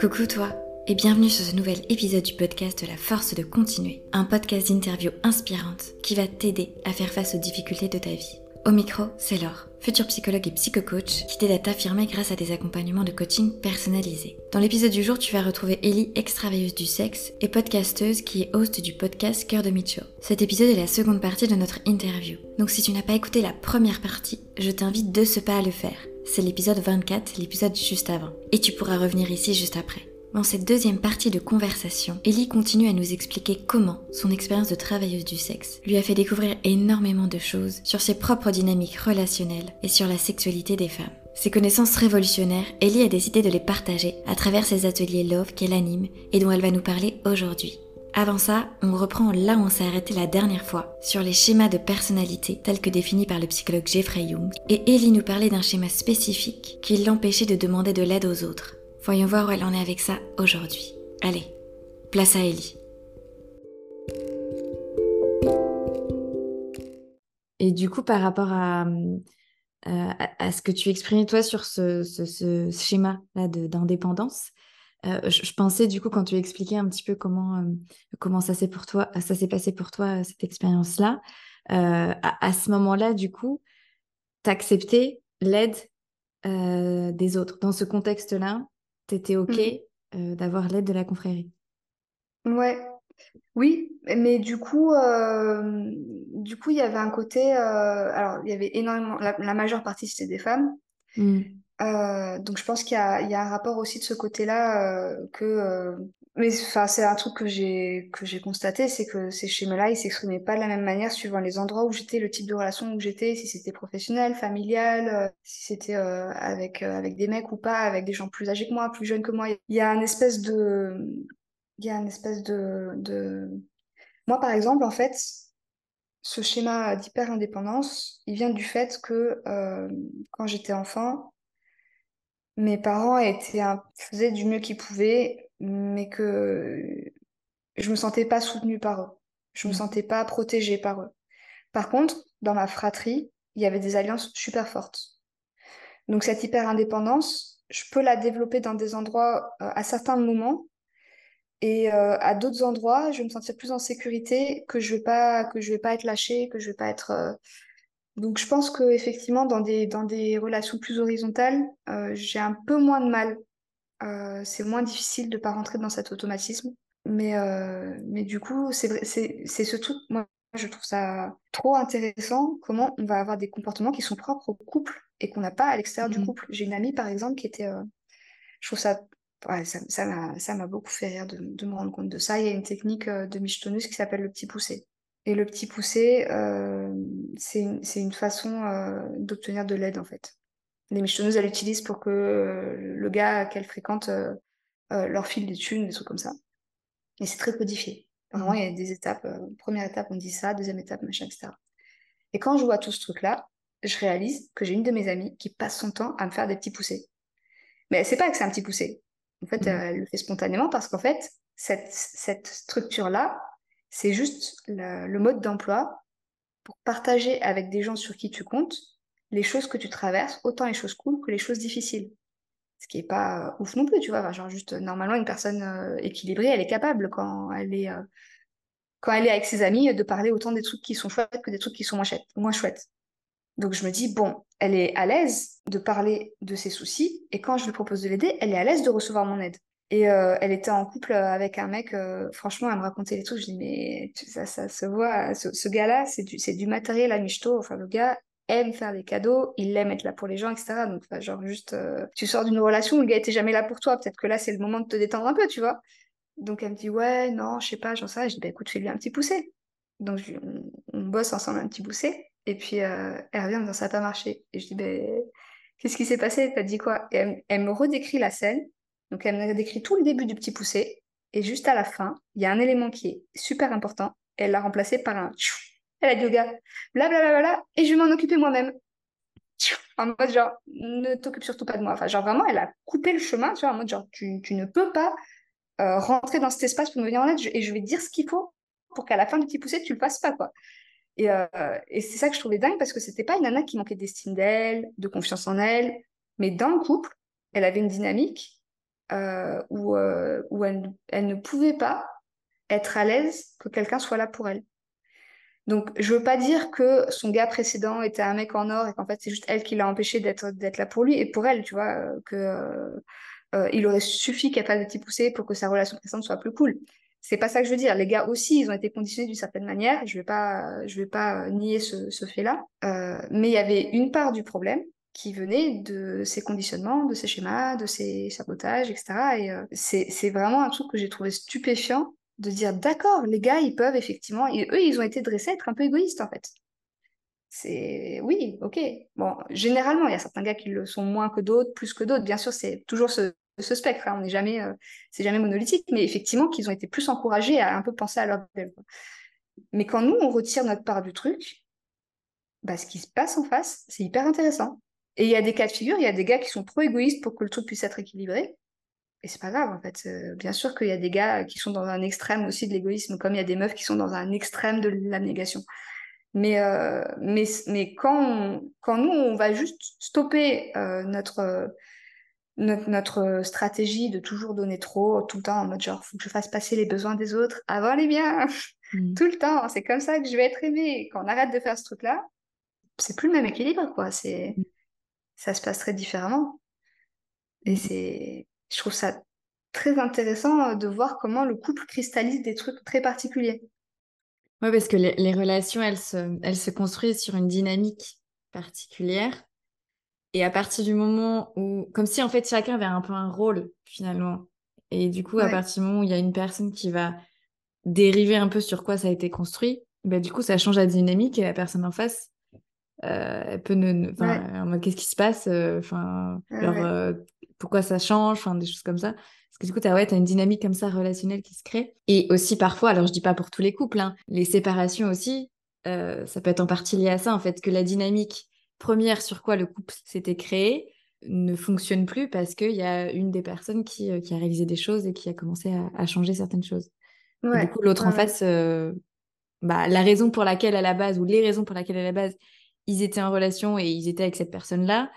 Coucou toi et bienvenue sur ce nouvel épisode du podcast La force de continuer, un podcast d'interview inspirante qui va t'aider à faire face aux difficultés de ta vie. Au micro, c'est Laure, future psychologue et psychocoach qui t'aide à t'affirmer grâce à des accompagnements de coaching personnalisés. Dans l'épisode du jour, tu vas retrouver Ellie, extraveilleuse du sexe et podcasteuse qui est host du podcast Cœur de Micho. Cet épisode est la seconde partie de notre interview. Donc si tu n'as pas écouté la première partie, je t'invite de ce pas à le faire. C'est l'épisode 24, l'épisode juste avant. Et tu pourras revenir ici juste après. Dans cette deuxième partie de conversation, Ellie continue à nous expliquer comment son expérience de travailleuse du sexe lui a fait découvrir énormément de choses sur ses propres dynamiques relationnelles et sur la sexualité des femmes. Ces connaissances révolutionnaires, Ellie a décidé de les partager à travers ses ateliers Love qu'elle anime et dont elle va nous parler aujourd'hui. Avant ça, on reprend là où on s'est arrêté la dernière fois, sur les schémas de personnalité tels que définis par le psychologue Jeffrey Young, et Ellie nous parlait d'un schéma spécifique qui l'empêchait de demander de l'aide aux autres. Voyons voir où elle en est avec ça aujourd'hui. Allez, place à Ellie. Et du coup, par rapport à, euh, ce que tu exprimais toi sur ce, schéma-là d'indépendance, euh, je, pensais du coup quand tu expliquais un petit peu comment, euh, comment ça s'est pour toi, ça s'est passé pour toi cette expérience-là. À, à, ce moment-là, du coup, tu accepté l'aide des autres. Dans ce contexte-là, tu étais OK mmh. d'avoir l'aide de la confrérie? Ouais, oui, mais du coup, du coup, il y avait un côté. alors, il y avait énormément. La, majeure partie, c'était des femmes. Mmh. donc, je pense qu'il y a, y a, un rapport aussi de ce côté-là que mais enfin, c'est un truc que j'ai que j'ai constaté, c'est que ces schémas-là, ils s'exprimaient pas de la même manière suivant les endroits où j'étais, le type de relation où j'étais, si c'était professionnel, familial, euh, si c'était euh, avec euh, avec des mecs ou pas, avec des gens plus âgés que moi, plus jeunes que moi. Il y a un espèce de il y a une espèce de de moi par exemple en fait, ce schéma d'hyper indépendance, il vient du fait que quand j'étais enfant, mes parents étaient faisaient du mieux qu'ils pouvaient mais que je me sentais pas soutenue par eux. Je me mmh. sentais pas protégée par eux. Par contre, dans ma fratrie, il y avait des alliances super fortes. Donc cette hyper indépendance, je peux la développer dans des endroits euh, à certains moments et euh, à d'autres endroits, je vais me sentir plus en sécurité, que je vais pas que je vais pas être lâchée, que je vais pas être euh, donc je pense que effectivement dans des dans des relations plus horizontales, j'ai un peu moins de mal euh, c'est moins difficile de ne pas rentrer dans cet automatisme. Mais, euh, mais du coup, c'est ce truc, moi, je trouve ça trop intéressant, comment on va avoir des comportements qui sont propres au couple et qu'on n'a pas à l'extérieur du mmh. couple. J'ai une amie, par exemple, qui était... Euh, je trouve ça... ça m'a beaucoup fait rire de, de, me rendre compte de ça. Il y a une technique de michetonnus qui s'appelle le petit poussé. Et le petit poussé, c'est une, une, façon d'obtenir de l'aide, en fait les michetonneuses, elles l'utilisent pour que euh, le gars qu'elles fréquentent euh, euh, leur file des thunes, des trucs comme ça. Et c'est très codifié. Vraiment, il y a des étapes. première étape, on dit ça. Deuxième étape, machin, etc. Et quand je vois tout ce truc-là, je réalise que j'ai une de mes amies qui passe son temps à me faire des petits poussés. Mais elle sait pas que c'est un petit poussé. En fait, mmh. elle le fait spontanément parce qu'en fait, cette, cette structure-là, c'est juste le mode d'emploi pour partager avec des gens sur qui tu comptes les choses que tu traverses, autant les choses cool que les choses difficiles. Ce qui est pas ouf non plus, tu vois. genre juste normalement une personne euh, équilibrée, elle est capable quand elle est euh, quand elle est avec ses amis de parler autant des trucs qui sont chouettes que des trucs qui sont moins chouettes. Moins chouettes. Donc je me dis bon, elle est à l'aise de parler de ses soucis et quand je lui propose de l'aider, elle est à l'aise de recevoir mon aide. Et euh, elle était en couple avec un mec, franchement, elle me racontait les trucs. Je dis, mais ça, ça se voit, ce, gars-là, c'est du, du matériel à michto. Enfin, le gars, aime faire des cadeaux, il aime être là pour les gens, etc. Donc, genre, juste, euh, tu sors d'une relation où le gars était jamais là pour toi. Peut-être que là, c'est le moment de te détendre un peu, tu vois. Donc, elle me dit, ouais, non, je sais pas, j'en sais rien. Je dis, bah, écoute, fais-lui un petit poussé. Donc, on, bosse ensemble un petit poussé. Et puis, euh, elle revient, dans ça n'a pas marché. Et je dis, ben, qu'est-ce qui s'est passé? T'as dit quoi? Et elle, me redécrit la scène. Donc, elle me décrit tout le début du petit poussé. Et juste à la fin, il y a un élément qui est super important. Elle l'a remplacé par un elle a au gars, blablabla, et je vais m'en occuper moi-même. En mode genre, ne t'occupe surtout pas de moi. Enfin, genre vraiment, elle a coupé le chemin, tu vois, en mode genre, tu, ne peux pas euh, rentrer dans cet espace pour me venir en aide et je vais dire ce qu'il faut pour qu'à la fin du petit poussé, tu le fasses pas, quoi. Et, euh, et c'est ça que je trouvais dingue parce que c'était pas une nana qui manquait d'estime d'elle, de confiance en elle, Mais dans le couple, elle avait une dynamique euh, où, elle, ne pouvait pas être à l'aise que quelqu'un soit là pour elle. Donc, je veux pas dire que son gars précédent était un mec en or et qu'en fait, c'est juste elle qui l'a empêché d'être là pour lui et pour elle, tu vois, euh, que euh, il aurait suffi qu'elle fasse des petits poussés pour que sa relation précédente soit plus cool. C'est pas ça que je veux dire. Les gars aussi, ils ont été conditionnés d'une certaine manière. Je vais pas, je vais pas nier ce, ce fait-là. Euh, mais il y avait une part du problème qui venait de ces conditionnements, de ces schémas, de ces sabotages, etc. Et euh, c'est vraiment un truc que j'ai trouvé stupéfiant de dire d'accord, les gars, ils peuvent effectivement, et eux, ils ont été dressés à être un peu égoïstes en fait. C'est oui, ok. Bon, généralement, il y a certains gars qui le sont moins que d'autres, plus que d'autres. Bien sûr, c'est toujours ce, spectre. Hein. On n'est jamais, euh, c'est jamais monolithique, mais effectivement, qu'ils ont été plus encouragés à un peu penser à leur. Mais quand nous, on retire notre part du truc, bah, ce qui se passe en face, c'est hyper intéressant. Et il y a des cas de figure, il y a des gars qui sont trop égoïstes pour que le truc puisse être équilibré. Et c'est pas grave, en fait. Euh, bien sûr qu'il y a des gars qui sont dans un extrême aussi de l'égoïsme, comme il y a des meufs qui sont dans un extrême de l'abnégation. Mais, euh, mais, mais quand, quand nous, on va juste stopper notre, notre, stratégie de toujours donner trop, tout le temps, en mode genre, faut que je fasse passer les besoins des autres avant les miens. Mm. tout le temps, c'est comme ça que je vais être aimée. Quand on arrête de faire ce truc-là, c'est plus le même équilibre, quoi. C'est, mm. ça se passe très différemment. Et mm. c'est, je trouve ça très intéressant de voir comment le couple cristallise des trucs très particuliers. Oui, parce que les, les, relations, elles se, elles se construisent sur une dynamique particulière. Et à partir du moment où, comme si en fait chacun avait un peu un rôle finalement. Et du coup, à partir du moment où il y a une personne qui va dériver un peu sur quoi ça a été construit, bah, du coup, ça change la dynamique et la personne en face, euh, elle peut ne, en mode qu'est-ce qui se passe, euh, enfin, euh, pourquoi ça change, enfin, des choses comme ça. Parce que du coup, tu as, ouais, as une dynamique comme ça relationnelle qui se crée. Et aussi parfois, alors je dis pas pour tous les couples, hein, les séparations aussi, ça peut être en partie lié à ça, en fait, que la dynamique première sur quoi le couple s'était créé ne fonctionne plus parce qu'il y a une des personnes qui, qui, a réalisé des choses et qui a commencé à, changer certaines choses. du coup, l'autre en face, bah, la raison pour laquelle à la base, ou les raisons pour lesquelles à la base, ils étaient en relation et ils étaient avec cette personne-là,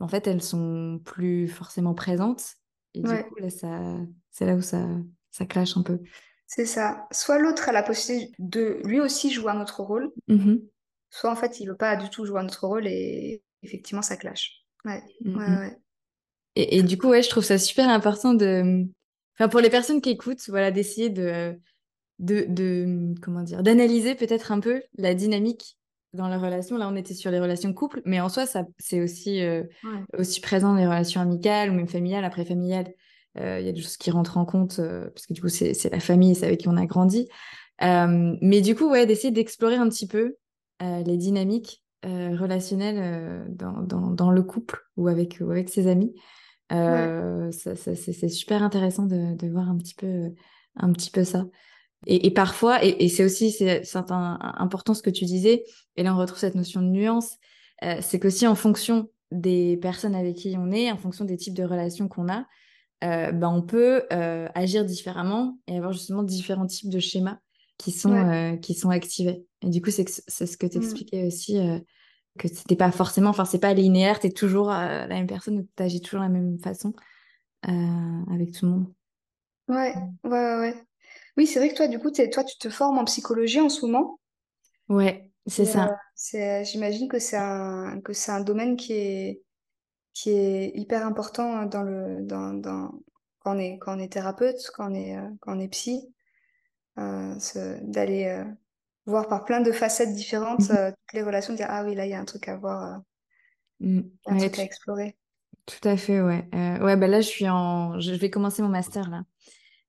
en fait, elles sont plus forcément présentes. Et du coup, là, ça, c'est là où ça, ça clash un peu. C'est ça. Soit l'autre a la possibilité de lui aussi jouer un autre rôle, mmh soit en fait il veut pas du tout jouer notre rôle et effectivement ça clash. Ouais, mm, ouais, mm. ouais. Et, et, du coup, ouais, je trouve ça super important de, enfin pour les personnes qui écoutent, voilà, d'essayer de, de, de, comment dire, d'analyser peut-être un peu la dynamique dans la relation. Là, on était sur les relations couple, mais en soi, ça, c'est aussi, euh, aussi présent dans les relations amicales ou même familiales, après familiales. Euh, il y a des choses qui rentrent en compte euh, parce que du coup, c'est, c'est la famille, c'est avec qui on a grandi. mais du coup, ouais, d'essayer d'explorer un petit peu euh, les dynamiques euh, relationnelles euh, dans, dans, dans, le couple ou avec, ou avec ses amis. c'est super intéressant de, de, voir un petit peu, un petit peu ça. Et, et parfois, et, et c'est aussi c'est important ce que tu disais, et là on retrouve cette notion de nuance, euh, c'est qu'aussi en fonction des personnes avec qui on est, en fonction des types de relations qu'on a, euh, ben on peut euh, agir différemment et avoir justement différents types de schémas qui sont, euh, qui sont activés. Et du coup, c'est ce que tu mmh. expliquais aussi, euh, que c'était pas forcément, enfin, c'est pas linéaire, tu es toujours la même personne, tu agis toujours de la même façon avec tout le monde. Ouais, mmh. ouais, ouais. Oui, c'est vrai que toi, du coup, toi, tu te formes en psychologie en ce moment. Ouais, c'est ça. J'imagine que c'est un, que c'est un domaine qui est, qui est hyper important dans le, dans, dans, quand, on est, quand on est thérapeute, quand on est, quand on est psy. Euh, d'aller euh, voir par plein de facettes différentes mhm. euh, toutes les relations, dire ah oui, là, il y a un truc à voir, mm. un truc à explorer. Tout à fait, ouais. ouais, bah là, je suis en. Je vais commencer mon master là,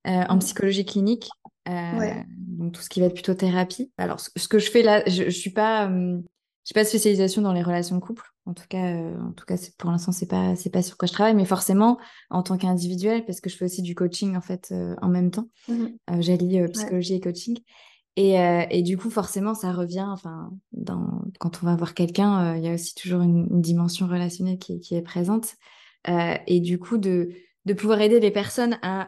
en mm. psychologie clinique. Donc, tout ce qui va être plutôt thérapie. Alors, ce, que je fais là, je, je suis pas. j'ai pas de spécialisation dans les relations de couple. En tout cas, en tout cas, pour l'instant, c'est pas, c'est pas sur quoi je travaille, mais forcément, en tant qu'individuel, parce que je fais aussi du coaching en fait en même temps. Mmh j'allie psychologie et coaching. Et, et, du coup, forcément, ça revient. Enfin, dans, quand on va voir quelqu'un, il y a aussi toujours une, dimension relationnelle qui, qui est présente. et du coup, de, de pouvoir aider les personnes à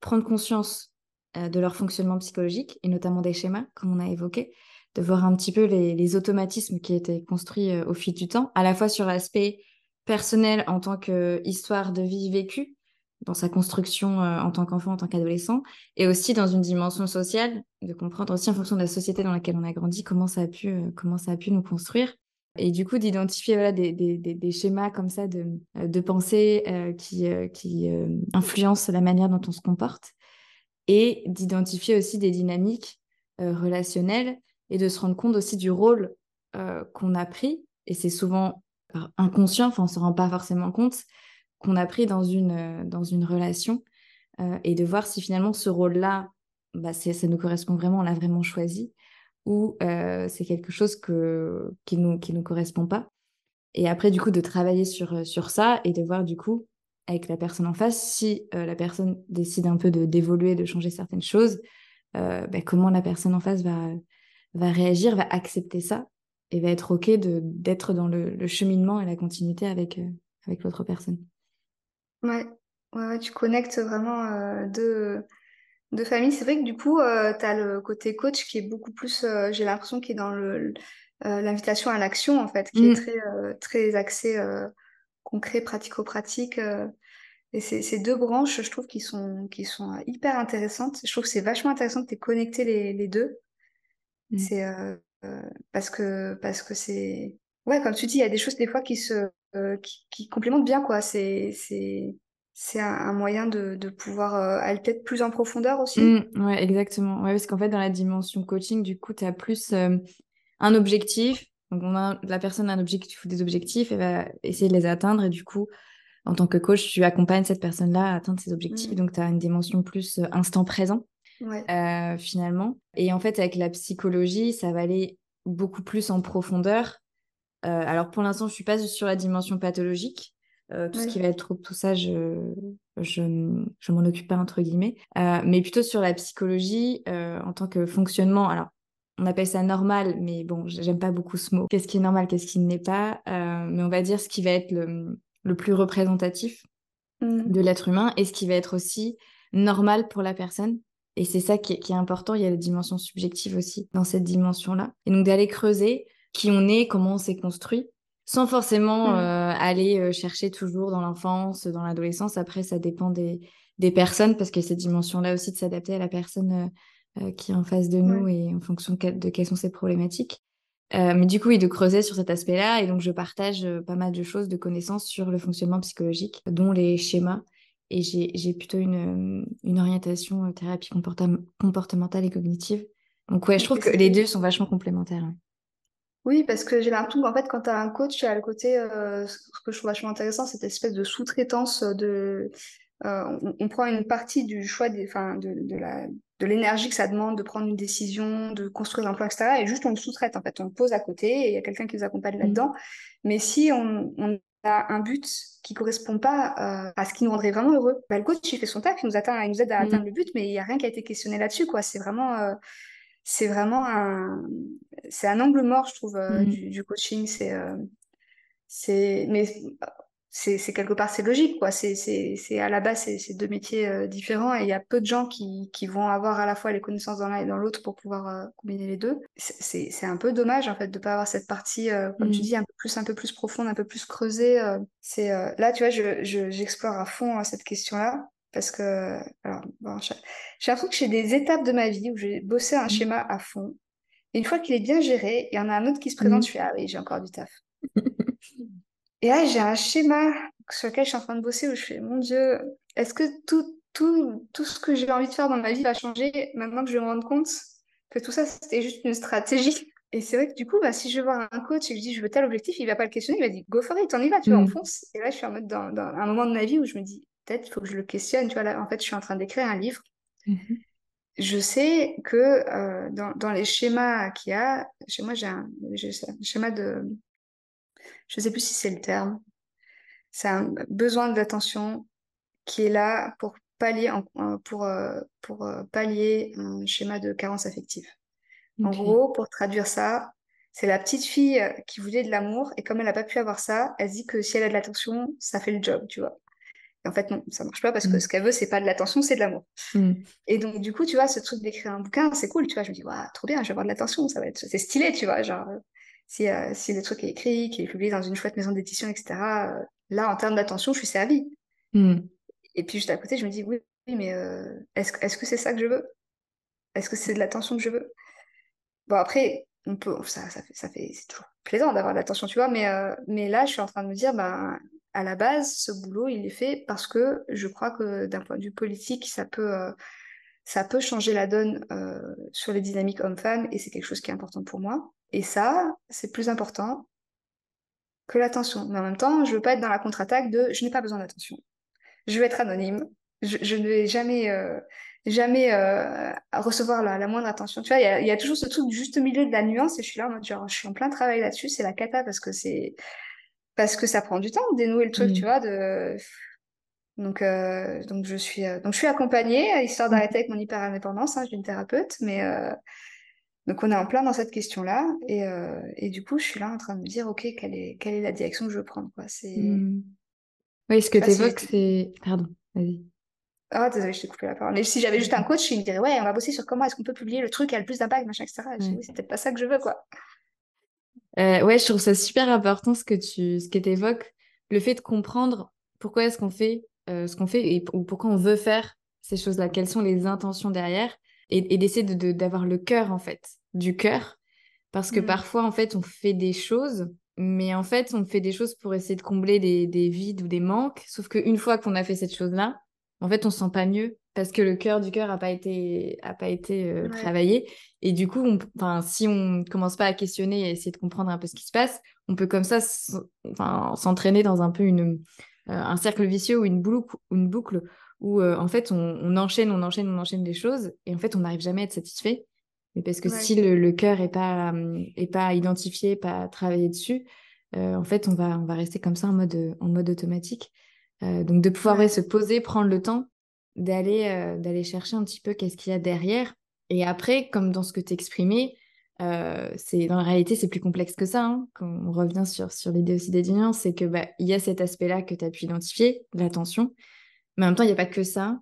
prendre conscience de leur fonctionnement psychologique et notamment des schémas, comme on a évoqué, de voir un petit peu les, automatismes qui étaient construits euh, au fil du temps, à la fois sur l'aspect personnelle en tant qu'histoire de vie vécue, dans sa construction euh, en tant qu'enfant, en tant qu'adolescent, et aussi dans une dimension sociale, de comprendre aussi en fonction de la société dans laquelle on a grandi, comment ça a pu, euh, comment ça a pu nous construire. Et du coup, d'identifier voilà, des, des, des, schémas comme ça de, de pensée qui, qui influencent la manière dont on se comporte, et d'identifier aussi des dynamiques relationnelles et de se rendre compte aussi du rôle qu'on a pris. Et c'est souvent inconscient, enfin on ne se rend pas forcément compte, qu'on a pris dans une, euh, dans une relation euh, et de voir si finalement ce rôle-là, bah, ça nous correspond vraiment, on l'a vraiment choisi, ou euh, c'est quelque chose que, qui ne nous, qui nous correspond pas. Et après, du coup, de travailler sur, sur ça et de voir, du coup, avec la personne en face, si la personne décide un peu d'évoluer, de, changer certaines choses, bah, comment la personne en face va, va réagir, va accepter ça et va être OK d'être dans le, le, cheminement et la continuité avec, avec l'autre personne? Ouais, ouais, tu connectes vraiment euh, deux, deux familles. C'est vrai que du coup, euh, tu as le côté coach qui est beaucoup plus, euh, j'ai l'impression, qui est dans le, l'invitation à l'action, en fait, qui est mm. très, très axé concret, pratico-pratique. et c'est ces deux branches, je trouve, qui sont, qui sont hyper intéressantes. Je trouve que c'est vachement intéressant que tu aies connecté les, les deux. Mm. C'est parce que parce que c'est ouais comme tu dis il y a des choses des fois qui se euh, qui, qui complémente bien, quoi. C'est, c'est, c'est un, moyen de, de pouvoir euh, aller peut-être plus en profondeur aussi. Mmh, ouais, exactement. Ouais, parce qu'en fait, dans la dimension coaching, du coup, tu as plus euh, un objectif. Donc, on a, la personne a un objectif ou des objectifs, elle va essayer de les atteindre. Et du coup, en tant que coach, tu accompagnes cette personne-là à atteindre ses objectifs. Mmh. Donc, tu as une dimension plus instant présent, ouais. finalement. Et en fait, avec la psychologie, ça va aller beaucoup plus en profondeur euh, alors pour l'instant, je suis pas sur la dimension pathologique. Euh, tout ce qui va être tout ça, je, je, m'en occupe pas entre guillemets, euh, mais plutôt sur la psychologie en tant que fonctionnement. Alors, on appelle ça normal, mais bon, j'aime pas beaucoup ce mot. Qu'est-ce qui est normal, qu'est-ce qui ne l'est pas Mais on va dire ce qui va être le, le plus représentatif mmh. de l'être humain et ce qui va être aussi normal pour la personne. Et c'est ça qui est, qui est important. Il y a la dimension subjective aussi dans cette dimension-là. Et donc d'aller creuser qui on est, comment on s'est construit, sans forcément mm. euh, aller euh, chercher toujours dans l'enfance, dans l'adolescence. Après, ça dépend des, des personnes, parce que cette dimension-là aussi de s'adapter à la personne euh, qui est en face de nous et en fonction de, quelles sont ses problématiques. mais du coup, oui, de creuser sur cet aspect-là. Et donc, je partage pas mal de choses, de connaissances sur le fonctionnement psychologique, dont les schémas. Et j'ai plutôt une, une orientation thérapie comportementale et cognitive. Donc, ouais, je trouve que les deux sont vachement complémentaires. Hein. Oui, parce que j'ai l'impression qu'en fait, quand tu as un coach, tu as le côté, euh, ce que je trouve vachement intéressant, cette espèce de sous-traitance de. Euh, on, prend une partie du choix des, de, de, la, de l'énergie que ça demande de prendre une décision, de construire un plan, etc. Et juste on le sous-traite, en fait. On le pose à côté et il y a quelqu'un qui nous accompagne mmh. là-dedans. Mais si on, on, a un but qui correspond pas euh, à ce qui nous rendrait vraiment heureux, bah, le coach, il fait son taf, il nous, atteint, il nous aide à mmh. atteindre le but, mais il n'y a rien qui a été questionné là-dessus, quoi. C'est vraiment c'est vraiment un, c'est un angle mort, je trouve, euh, mmh. du, coaching. C'est, euh, c'est, mais c'est, quelque part, c'est logique, quoi. C'est, à la base, c'est, deux métiers euh, différents et il y a peu de gens qui, qui vont avoir à la fois les connaissances dans l'un et dans l'autre pour pouvoir combiner les deux. C'est, un peu dommage, en fait, de pas avoir cette partie, comme tu mmh. dis, un peu plus, un peu plus profonde, un peu plus creusée. c'est, là, tu vois, je, je, j'explore à fond cette question-là. Parce que, alors, j'ai l'impression que j'ai des étapes de ma vie où j'ai bossé un mmh. schéma à fond. Et une fois qu'il est bien géré, il y en a un autre qui se présente, mmh. je fais Ah oui, j'ai encore du taf. et là, j'ai un schéma sur lequel je suis en train de bosser où je fais Mon Dieu, est-ce que tout, tout, tout ce que j'ai envie de faire dans ma vie va changer maintenant que je me rends compte que tout ça, c'était juste une stratégie? Et c'est vrai que du coup, bah, si je vois un coach et que je dis je veux tel objectif, il va pas le questionner, il va dire go for it, on y va, tu vois, on mmh. fonce. Et là, je suis en mode dans, dans, un moment de ma vie où je me dis peut-être il faut que je le questionne. Tu vois, là, en fait, je suis en train d'écrire un livre. Mhm. Je sais que euh, dans, dans, les schémas qu'il y a, chez moi, j'ai un, un, schéma de. Je ne sais plus si c'est le terme. C'est un besoin d'attention qui est là pour pallier, pour, euh, pour euh, pallier un schéma de carence affective. En gros, pour traduire ça, c'est la petite fille qui voulait de l'amour et comme elle n'a pas pu avoir ça, elle dit que si elle a de l'attention, ça fait le job, tu vois. Et en fait, non, ça marche pas parce que mm. ce qu'elle veut, c'est pas de l'attention, c'est de l'amour. Mm. Et donc, du coup, tu vois, ce truc d'écrire un bouquin, c'est cool, tu vois. Je me dis, waouh, trop bien, je vais avoir de l'attention, ça va être, c'est stylé, tu vois, genre, si, si le truc est écrit, qu'il est publié dans une chouette maison d'édition, etc., là, en termes d'attention, je suis servie. Hmm. Et puis juste à côté, je me dis, oui, mais est-ce est -ce que c'est ça que je veux? Est-ce que c'est de l'attention que je veux? Bon, après, on peut, ça, ça fait, ça fait c'est toujours plaisant d'avoir de l'attention, tu vois, mais, mais là, je suis en train de me dire, ben, à la base, ce boulot, il est fait parce que je crois que d'un point de vue politique, ça peut, euh, ça peut changer la donne euh, sur les dynamiques hommes-femmes et c'est quelque chose qui est important pour moi. Et ça, c'est plus important que l'attention. Mais en même temps, je veux pas être dans la contre-attaque de je n'ai pas besoin d'attention. Je veux être anonyme. Je, ne vais jamais, euh, jamais recevoir la, moindre attention. Tu vois, il y a, toujours ce truc juste milieu de la nuance et je suis là en mode genre, je suis en plein travail là-dessus. C'est la cata parce que c'est parce que ça prend du temps de dénouer le truc, tu mm. vois. De... Donc, euh, donc, je suis, euh, donc, je suis accompagnée, histoire mm. d'arrêter avec mon hyper-indépendance. Hein, je suis une thérapeute, mais euh, donc on est en plein dans cette question-là. Et, et, du coup, je suis là en train de me dire, OK, quelle est, quelle est la direction que je veux prendre quoi. C'est... Mm. Oui, ce que tu évoques, c'est. Pardon, vas-y. Ah, désolé, je t'ai coupé la parole. Mais si j'avais juste un coach, il me dirait, ouais, on va bosser sur comment est-ce qu'on peut publier le truc qui a le plus d'impact, machin, etc. oui, c'est peut-être pas ça que je veux, quoi. Euh, ouais, je trouve ça super important ce que tu ce que évoques, le fait de comprendre pourquoi est-ce qu'on fait euh, ce qu'on fait et ou pourquoi on veut faire ces choses-là, quelles sont les intentions derrière? Et, d'essayer de, d'avoir le cœur en fait, du cœur, parce que mmh. parfois en fait on fait des choses, mais en fait on fait des choses pour essayer de combler des, des vides ou des manques, sauf qu'une fois qu'on a fait cette chose-là, en fait on se sent pas mieux parce que le cœur du cœur a pas été a pas été euh, travaillé. Et du coup enfin si on commence pas à questionner et à essayer de comprendre un peu ce qui se passe on peut comme ça s'entraîner dans un peu une euh, un cercle vicieux ou une boucle une boucle où euh, en fait on, enchaîne on enchaîne on enchaîne des choses et en fait on n'arrive jamais à être satisfait mais parce que si le, le cœur est pas est pas identifié pas travaillé dessus en fait on va on va rester comme ça en mode en mode automatique donc de pouvoir se poser prendre le temps d'aller euh, d'aller chercher un petit peu qu'est-ce qu'il y a derrière. Et après, comme dans ce que tu exprimais, euh, c'est dans la réalité c'est plus complexe que ça. Hein. Quand on revient sur, sur l'idée aussi des c'est que bah, il y a cet aspect-là que tu as pu identifier, l'attention. Mais en même temps, il n'y a pas que ça.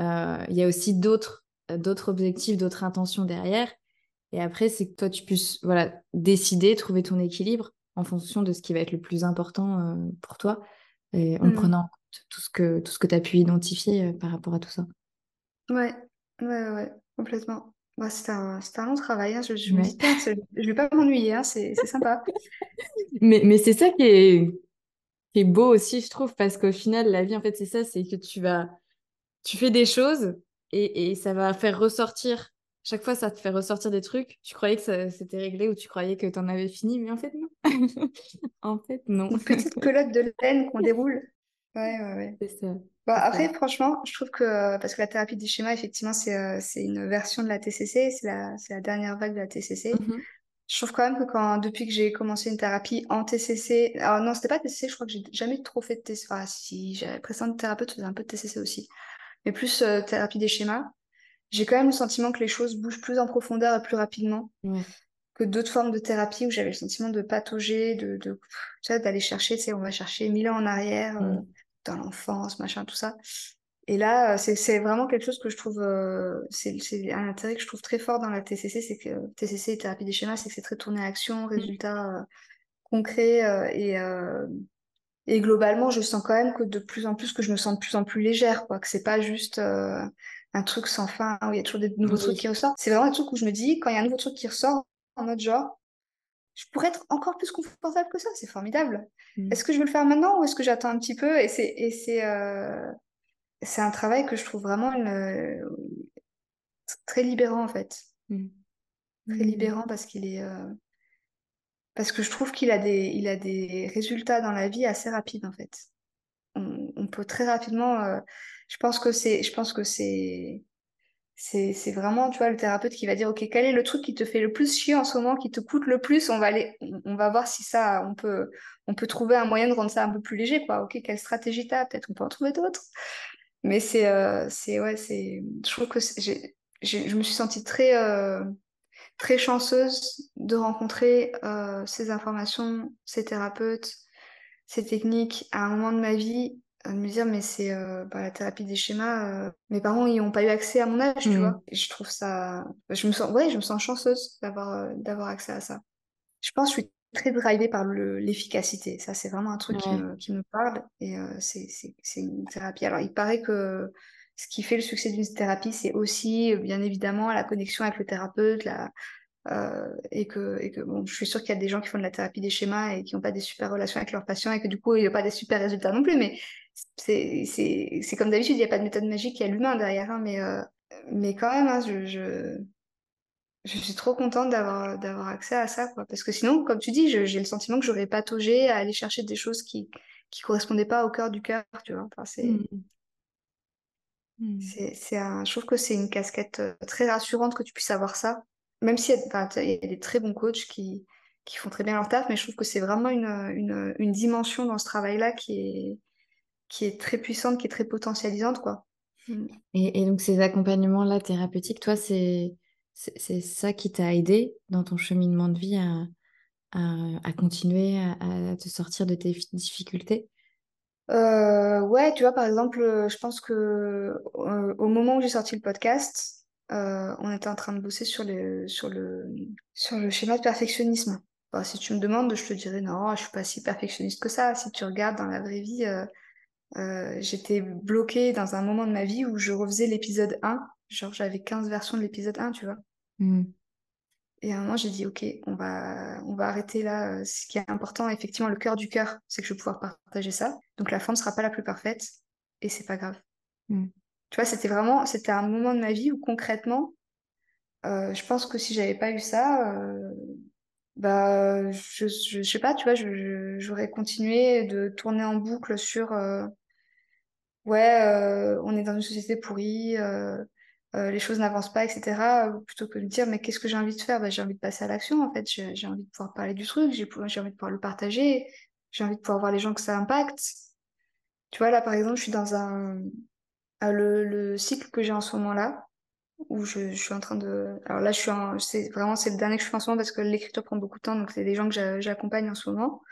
Euh, il y a aussi d'autres d'autres objectifs, d'autres intentions derrière. Et après, c'est que toi, tu puisses voilà, décider, trouver ton équilibre en fonction de ce qui va être le plus important pour toi, et en mmh. prenant tout ce que, tout ce que tu as pu identifier euh, par rapport à tout ça. Ouais, ouais, ouais, complètement. Bah, c'est un, un, long travail. Hein. Je, pas, je vais pas m'ennuyer, hein. c'est sympa. mais mais c'est ça qui est, qui est beau aussi, je trouve, parce qu'au final, la vie, en fait, c'est ça, c'est que tu vas, tu fais des choses et, et, ça va faire ressortir. Chaque fois, ça te fait ressortir des trucs. Tu croyais que c'était réglé ou tu croyais que tu en avais fini, mais en fait, non. en fait, non. Une petite pelote de laine qu'on déroule. Ouais, ouais, ouais. C'est ça. Bah, après, franchement, je trouve que, parce que la thérapie des schémas, effectivement, c'est euh, c'est une version de la TCC, c'est la, la dernière vague de la TCC. Je trouve quand même que quand, depuis que j'ai commencé une thérapie en TCC, alors non, c'était pas TCC, je crois que j'ai jamais trop fait de TCC. Enfin, si, j'avais précédente thérapeute faisait un peu de TCC aussi, mais plus euh, thérapie des schémas. J'ai quand même le sentiment que les choses bougent plus en profondeur et plus rapidement que d'autres formes de thérapie où j'avais le sentiment de patauger, de, de d'aller chercher, tu sais, on va chercher mille ans en arrière. Euh, dans l'enfance, machin, tout ça. Et là, euh, c'est vraiment quelque chose que je trouve, euh, c'est un intérêt que je trouve très fort dans la TCC, c'est que TCC, thérapie des schémas, c'est que c'est très tourné à action, mmh. résultats euh, concrets et, et globalement, je sens quand même que de plus en plus, que je me sens de plus en plus légère, quoi, que c'est pas juste un truc sans fin où il y a toujours des nouveaux trucs qui ressortent. C'est vraiment un truc où je me dis, quand il y a un nouveau truc qui ressort, en mode genre, je pourrais être encore plus confortable que ça, c'est formidable. Mm. Est-ce que je veux le faire maintenant ou est-ce que j'attends un petit peu Et c'est et c'est euh, c'est un travail que je trouve vraiment une, très libérant en fait. Mm. Très libérant parce qu'il est euh, parce que je trouve qu'il a des il a des résultats dans la vie assez rapides en fait. On, on peut très rapidement. Euh, je pense que c'est je pense que c'est c'est vraiment, tu vois, le thérapeute qui va dire, OK, quel est le truc qui te fait le plus chier en ce moment, qui te coûte le plus? On va aller, on va voir si ça, on peut, on peut trouver un moyen de rendre ça un peu plus léger, quoi. OK, quelle stratégie t'as? Peut-être on peut en trouver d'autres. Mais c'est, euh, c'est, ouais, c'est, je trouve que j'ai, je me suis sentie très, euh, très chanceuse de rencontrer euh, ces informations, ces thérapeutes, ces techniques à un moment de ma vie de me dire mais c'est euh, bah, la thérapie des schémas euh, mes parents ils ont pas eu accès à mon âge tu mmh. vois et je trouve ça je me sens ouais je me sens chanceuse d'avoir euh, d'avoir accès à ça je pense que je suis très drivé par l'efficacité. Ça, c'est vraiment un truc qui, me, qui, me, parle et c'est une thérapie. Alors, il paraît que ce qui fait le succès d'une thérapie, c'est aussi, bien évidemment, la connexion avec le thérapeute, la, euh, et que, et que bon, je suis sûre qu'il y a des gens qui font de la thérapie des schémas et qui n'ont pas des super relations avec leurs patients et que du coup, il n'y a pas des super résultats non plus. Mais c'est comme d'habitude, il n'y a pas de méthode magique, il y a l'humain derrière. Hein, mais, euh, mais quand même, hein, je, je, je, suis trop contente d'avoir d'avoir accès à ça. Quoi, parce que sinon, comme tu dis, j'ai le sentiment que j'aurais pataugé à aller chercher des choses qui qui correspondaient pas au cœur du cœur. Tu vois enfin, c'est. Mmh. Mmh. C'est, un... Je trouve que c'est une casquette euh, très rassurante que tu puisses avoir ça. Même s'il y, a des très bons coachs qui, qui font très bien leur taf, mais je trouve que c'est vraiment une, une, une, dimension dans ce travail-là qui est, qui est très puissante, qui est très potentialisante. Quoi. Mmh. Et, et donc ces accompagnements-là thérapeutiques, toi, c'est, c'est, ça qui t'a aidé dans ton cheminement de vie à, continuer à, te sortir de tes difficultés? Euh, ouais, tu vois, par exemple, je pense que euh, au moment où j'ai sorti le podcast, euh, on était en train de bosser sur, sur, le, sur le schéma de perfectionnisme. si tu me demandes, je te dirais non, je suis pas si perfectionniste que ça. Si tu regardes dans la vraie vie, j'étais bloquée dans un moment de ma vie où je refaisais l'épisode 1. Genre, j'avais 15 versions de l'épisode 1, tu vois. Mmh. Et à un moment, j'ai dit, OK, on va, on va arrêter là. Euh, ce qui est important, effectivement, le cœur du cœur, c'est que je vais pouvoir partager ça. Donc la forme ne sera pas la plus parfaite et c'est pas grave. Mm. Tu vois, c'était vraiment, c'était un moment de ma vie où concrètement, euh, je pense que si j'avais pas eu ça, euh, bah, je, je, sais pas, tu vois, j'aurais continué de tourner en boucle sur, ouais, on est dans une société pourrie, euh, les choses n'avancent pas, etc. Plutôt que de dire, mais qu'est-ce que j'ai envie de faire? Bah, J'ai envie de passer à l'action, en fait. J'ai envie de pouvoir parler du truc, j'ai envie de pouvoir le partager, j'ai envie de pouvoir voir les gens que ça impacte. Tu vois, là, par exemple, je suis dans un... Euh, le, le cycle que j'ai en ce moment-là, où je, suis en train de... Alors là, je suis en... c'est vraiment c'est le dernier que je fais en ce moment parce que l'écriture prend beaucoup de temps, donc c'est des gens que j'accompagne en ce moment.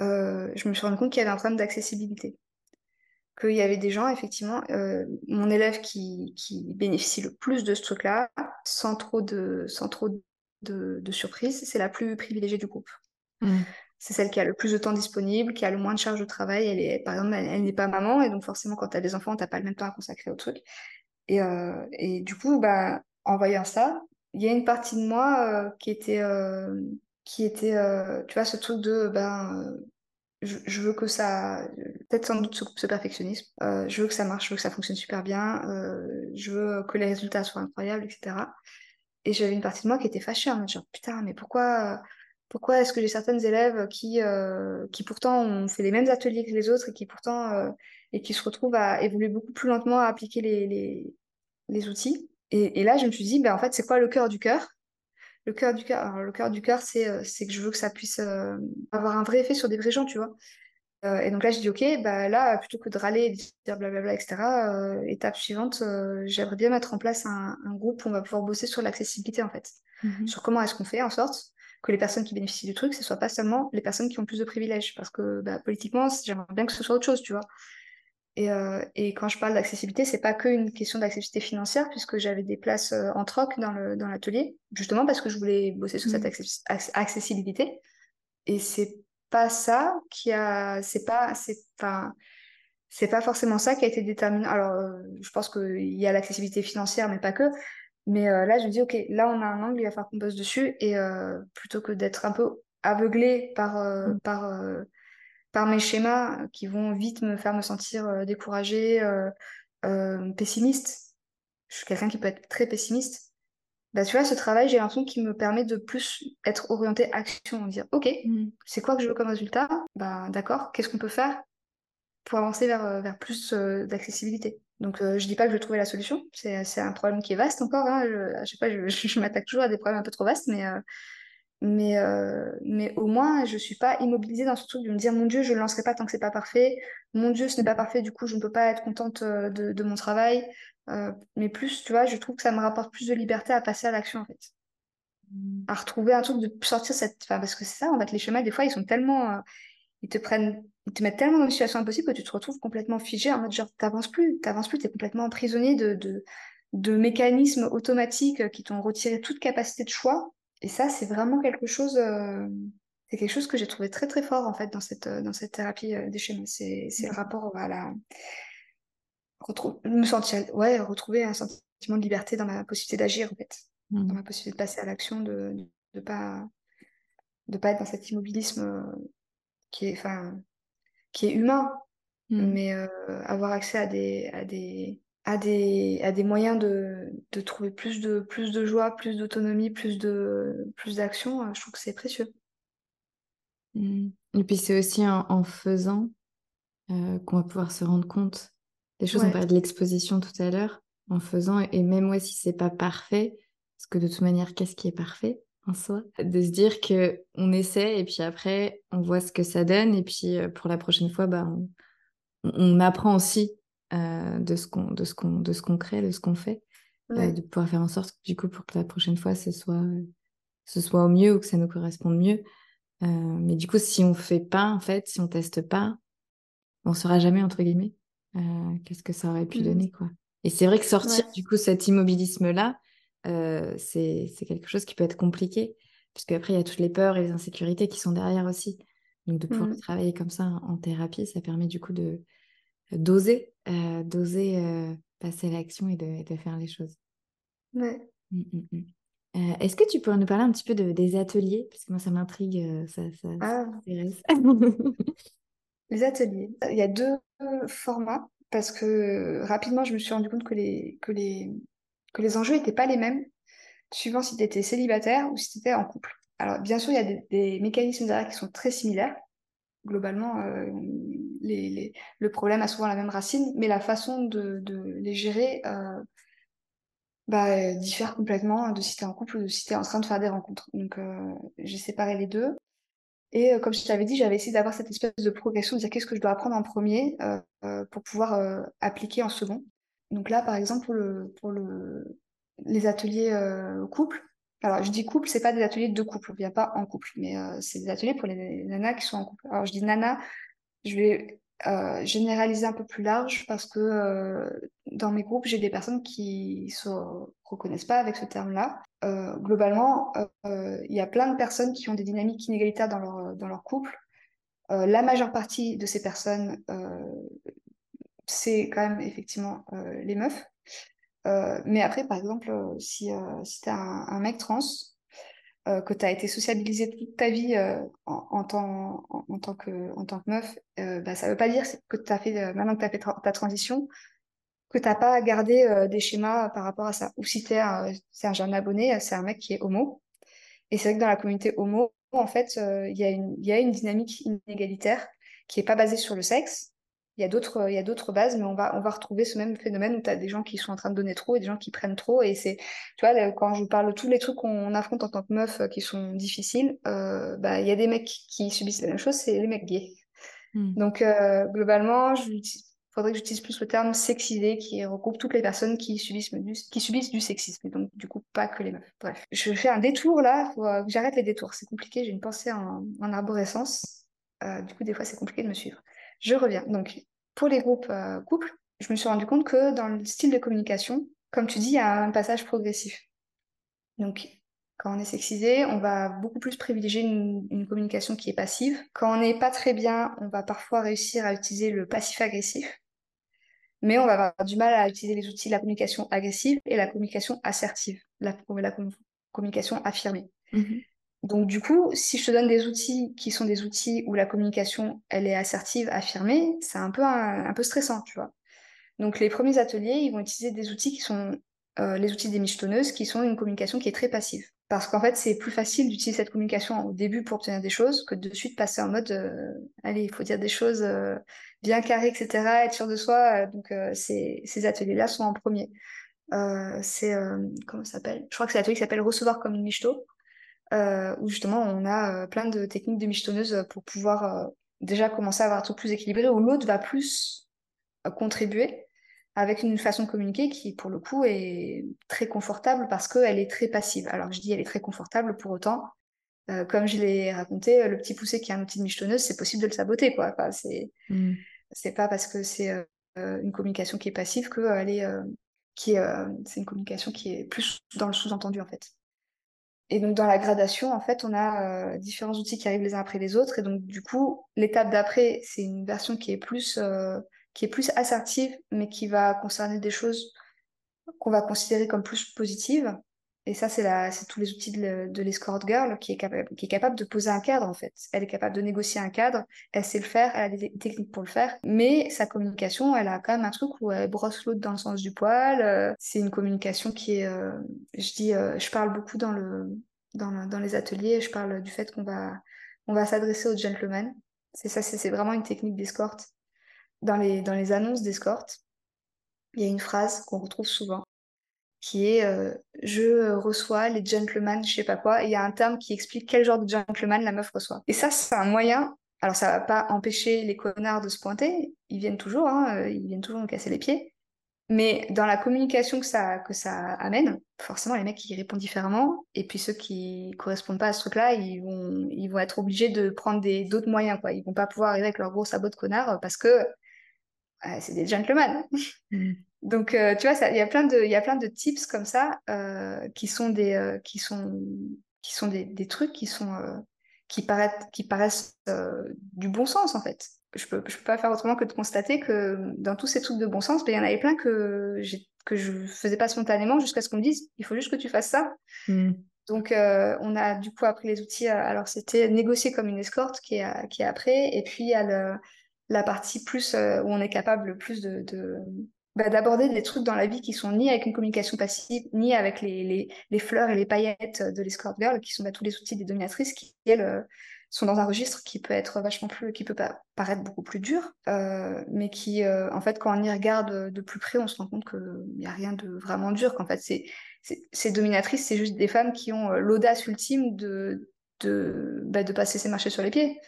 Euh, je me suis rendu compte qu'il y avait un problème d'accessibilité qu'il y avait des gens, effectivement, euh, mon élève qui, qui, bénéficie le plus de ce truc-là, sans trop de, sans trop de, de surprise, c'est la plus privilégiée du groupe. Mmh. C'est celle qui a le plus de temps disponible, qui a le moins de charge de travail. Elle est, par exemple, elle, n'est pas maman, et donc forcément, quand tu as des enfants, tu n'as pas le même temps à consacrer au truc. Et, euh, et du coup, bah, en voyant ça, il y a une partie de moi euh, qui était, qui était tu vois, ce truc de, ben, je, veux que ça, peut-être sans doute ce, perfectionnisme, euh, je veux que ça marche, je veux que ça fonctionne super bien, euh, je veux que les résultats soient incroyables, etc. Et j'avais une partie de moi qui était fâchée mode genre putain, mais pourquoi, pourquoi est-ce que j'ai certaines élèves qui, euh, qui pourtant ont fait les mêmes ateliers que les autres et qui pourtant et qui se retrouvent à évoluer beaucoup plus lentement à appliquer les, les, les outils? Et, et, là, je me suis dit, ben, en fait, c'est quoi le cœur du cœur? Le cœur du cœur. le cœur du cœur, c'est euh, c'est que je veux que ça puisse euh, avoir un vrai effet sur des vrais gens, tu vois. Euh, et donc là, je dis, OK, bah là, plutôt que de râler et de dire blablabla, etc., étape suivante, j'aimerais bien mettre en place un, groupe où on va pouvoir bosser sur l'accessibilité, en fait. Mhm. Sur comment est-ce qu'on fait en sorte que les personnes qui bénéficient du truc, ce ne soient pas seulement les personnes qui ont plus de privilèges. Parce que bah, politiquement, j'aimerais bien que ce soit autre chose, tu vois. Et, euh, et, quand je parle d'accessibilité, c'est pas qu'une question d'accessibilité financière, puisque j'avais des places euh, en troc dans l'atelier, dans justement parce que je voulais bosser sur cette mmh. accessibilité. Et c'est pas ça qui a, c'est pas, c'est pas, c'est pas forcément ça qui a été déterminant. Alors, euh, je pense qu'il y a l'accessibilité financière, mais pas que. Mais là, je me dis, ok, là, on a un angle, il va falloir qu'on bosse dessus, et plutôt que d'être un peu aveuglé par, mmh. par par mes schémas qui vont vite me faire me sentir euh, découragée, euh, euh, pessimiste. Je suis quelqu'un qui peut être très pessimiste. Bah, tu vois, ce travail, j'ai l'impression qu'il me permet de plus être orienté action, dire, OK, mmh. c'est quoi que je veux comme résultat? Bah, d'accord, qu'est-ce qu'on peut faire pour avancer vers, vers plus d'accessibilité? Donc, je dis pas que je vais trouver la solution. C'est un problème qui est vaste encore. Hein. Je, sais pas, je, je, m'attaque toujours à des problèmes un peu trop vastes, mais, mais, euh, mais au moins, je suis pas immobilisée dans ce truc de me dire, mon Dieu, je ne le lancerai pas tant que c'est pas parfait. Mon Dieu, ce n'est pas parfait, du coup, je ne peux pas être contente euh, de, de mon travail. Euh, mais plus, tu vois, je trouve que ça me rapporte plus de liberté à passer à l'action, en fait. Mmh. À retrouver un truc de sortir cette. Enfin, parce que c'est ça, en fait, les schémas, des fois, ils sont tellement. Euh, ils te prennent. Ils te mettent tellement dans une situation impossible que tu te retrouves complètement figé en mode genre, t'avances plus, t'avances plus, t'es complètement emprisonné de, de, de mécanismes automatiques qui t'ont retiré toute capacité de choix et ça, c'est vraiment quelque chose. Euh, c'est quelque chose que j'ai trouvé très très fort en fait dans cette, dans cette thérapie des schémas. C'est le rapport à la. me sentir, ouais, retrouver un sentiment de liberté dans ma possibilité d'agir en fait, dans mmh. ma possibilité de passer à l'action, de ne pas, de pas être dans cet immobilisme qui est, enfin, qui est humain, mmh. mais avoir accès à des, à des, à des, à des moyens de, de trouver plus de, plus de joie, plus d'autonomie, plus de, plus d'action, je trouve que c'est précieux. Mmh. Et puis c'est aussi en, faisant qu'on va pouvoir se rendre compte des choses. On parlait de l'exposition tout à l'heure, en faisant, et même moi, si c'est pas parfait, parce que de toute manière, qu'est-ce qui est parfait en soi? De se dire que on essaie et puis après, on voit ce que ça donne, et puis pour la prochaine fois, bah, on, on apprend aussi de ce qu'on de ce qu'on de ce qu'on crée, de ce qu'on fait, de pouvoir faire en sorte du coup pour que la prochaine fois ce soit ce soit au mieux ou que ça nous corresponde mieux. mais du coup, si on fait pas en fait, si on teste pas, on saura jamais entre guillemets qu'est-ce que ça aurait pu mmh. donner quoi. Et c'est vrai que sortir du coup cet immobilisme là, c'est c'est quelque chose qui peut être compliqué parce qu'après il y a toutes les peurs et les insécurités qui sont derrière aussi. Donc de pouvoir mmh. travailler comme ça en thérapie, ça permet du coup de d'oser, euh, d'oser euh, passer à l'action et de, faire les choses. Ouais. Mmh, mmh, mmh. Euh, est-ce que tu pourrais nous parler un petit peu de, des ateliers? Parce que moi, ça m'intrigue, ça, ça, ah. les ateliers. Il y a deux formats parce que rapidement, je me suis rendu compte que les, que les, que les enjeux n'étaient pas les mêmes suivant si tu étais célibataire ou si tu étais en couple. Alors, bien sûr, il y a des, des mécanismes derrière qui sont très similaires globalement, euh, le problème a souvent la même racine, mais la façon de, les gérer euh, bah, diffère complètement de si tu es en couple ou de si tu es en train de faire des rencontres. Donc, euh, j'ai séparé les deux. Et comme je t'avais dit, j'avais essayé d'avoir cette espèce de progression, de dire qu'est-ce que je dois apprendre en premier pour pouvoir appliquer en second. Donc là, par exemple, pour, le, pour le, les ateliers couple, alors, je dis couple, c'est pas des ateliers de couple, on vient pas en couple, mais euh, c'est des ateliers pour les nanas qui sont en couple. Alors, je dis nana, je vais euh, généraliser un peu plus large parce que euh, dans mes groupes, j'ai des personnes qui se reconnaissent pas avec ce terme-là. globalement, il y a plein de personnes qui ont des dynamiques inégalitaires dans leur, dans leur couple. la majeure partie de ces personnes, c'est quand même effectivement les meufs. Euh, mais après, par exemple, euh, si, euh, tu as un, mec trans, que tu as été sociabilisé toute ta vie en, tant, que, meuf, bah, ça veut pas dire que as fait, maintenant que tu as fait ta transition, que tu n'as pas gardé des schémas par rapport à ça. Ou si tu es un, un jeune abonné, c'est un mec qui est homo. Et c'est vrai que dans la communauté homo, en fait, il y a une dynamique inégalitaire qui n'est pas basée sur le sexe, il y a d'autres il y a d'autres bases mais on va on va retrouver ce même phénomène où tu as des gens qui sont en train de donner trop et des gens qui prennent trop. Et c'est tu vois quand je parle de tous les trucs qu'on affronte en tant que meuf euh, qui sont difficiles euh, bah il y a des mecs qui subissent la même chose c'est les mecs gays. Hmm. donc euh, globalement il faudrait que j'utilise plus le terme sexisé qui regroupe toutes les personnes qui subissent du, qui subissent du sexisme. Et donc du coup pas que les meufs. Bref. Je fais un détour là faut que j'arrête les détours. C'est compliqué j'ai une pensée en, en arborescence. Du coup des fois c'est compliqué de me suivre. Je reviens. Donc, pour les groupes euh, couples, je me suis rendu compte que dans le style de communication, comme tu dis, il y a un passage progressif. Donc, quand on est sexisé, on va beaucoup plus privilégier une, communication qui est passive. Quand on n'est pas très bien, on va parfois réussir à utiliser le passif agressif. Mais on va avoir du mal à utiliser les outils de la communication agressive et la communication assertive, la, communication affirmée. Mm-hmm. Donc du coup, si je te donne des outils qui sont des outils où la communication, elle est assertive, affirmée, c'est un peu, un, peu stressant, tu vois. Donc les premiers ateliers, ils vont utiliser des outils qui sont euh, les outils des michetonneuses, qui sont une communication qui est très passive. Parce qu'en fait, c'est plus facile d'utiliser cette communication au début pour obtenir des choses que de suite passer en mode, euh, allez, il faut dire des choses euh, bien carrées, etc., être sûr de soi. donc ces, ces ateliers-là sont en premier. c'est, comment ça s'appelle? Je crois que c'est l'atelier qui s'appelle Recevoir comme une michto. Euh, où justement on a euh, plein de techniques de michetonneuse pour pouvoir euh, déjà commencer à avoir un truc plus équilibré, où l'autre va plus contribuer avec une façon de communiquer qui, pour le coup, est très confortable parce qu'elle est très passive. Alors, je dis elle est très confortable, pour autant, comme je l'ai raconté, le petit poussé qui est un outil de michetonneuse, c'est possible de le saboter, quoi. Enfin, c'est c'est pas parce que c'est une communication qui est passive que elle est, qui c'est une communication qui est plus dans le sous-entendu, en fait. Et donc, dans la gradation, en fait, on a différents outils qui arrivent les uns après les autres. Et donc, du coup, l'étape d'après, c'est une version qui est plus, qui est plus assertive, mais qui va concerner des choses qu'on va considérer comme plus positives. Et ça, c'est tous les outils de l'escort girl qui est, capable, qui est capable de poser un cadre, en fait. Elle est capable de négocier un cadre, elle sait le faire, elle a des techniques pour le faire. Mais sa communication, elle a quand même un truc où elle brosse l'autre dans le sens du poil. Euh, c'est une communication qui est... Euh, je dis, euh, je parle beaucoup dans, le, dans, dans, les ateliers, je parle du fait qu'on va, on va s'adresser aux gentlemen. C'est ça, c'est vraiment une technique d'escorte. Dans les, dans les annonces d'escorte, il y a une phrase qu'on retrouve souvent qui est euh, je reçois les gentlemen, je sais pas quoi, il y a un terme qui explique quel genre de gentleman la meuf reçoit. Et ça, c'est un moyen. Alors, ça va pas empêcher les connards de se pointer, ils viennent toujours, hein, euh, ils viennent toujours nous casser les pieds. Mais dans la communication que ça, que ça amène, forcément, les mecs, ils répondent différemment. Et puis ceux qui correspondent pas à ce truc-là, ils vont, ils vont être obligés de prendre d'autres moyens. Quoi. Ils vont pas pouvoir arriver avec leur gros sabot de connard parce que c'est des gentlemen. Donc, euh, tu vois, il y a plein de, il y a plein de tips comme ça euh, qui sont des, euh, qui sont, qui sont des, des trucs qui sont, qui paraissent, qui paraissent du bon sens en fait. Je peux, je peux pas faire autrement que de constater que dans tous ces trucs de bon sens, ben, il y en avait plein que j'ai, que je faisais pas spontanément jusqu'à ce qu'on me dise, il faut juste que tu fasses ça. Mm. Donc, on a du coup appris les outils. alors, c'était négocier comme une escorte qui est, qui est après, et puis il y a le la partie plus où on est capable plus de, bah, d'aborder des trucs dans la vie qui sont ni avec une communication passive, ni avec les, les, fleurs et les paillettes de l'escort girl, qui sont bah, tous les outils des dominatrices qui, elles, euh, sont dans un registre qui peut être vachement plus, qui peut paraître beaucoup plus dur, euh, mais qui, euh, en fait, quand on y regarde de plus près, on se rend compte qu'il n'y a rien de vraiment dur, qu'en fait, c'est, ces dominatrices, c'est juste des femmes qui ont l'audace ultime de, de, bah, de passer ses marchés sur les pieds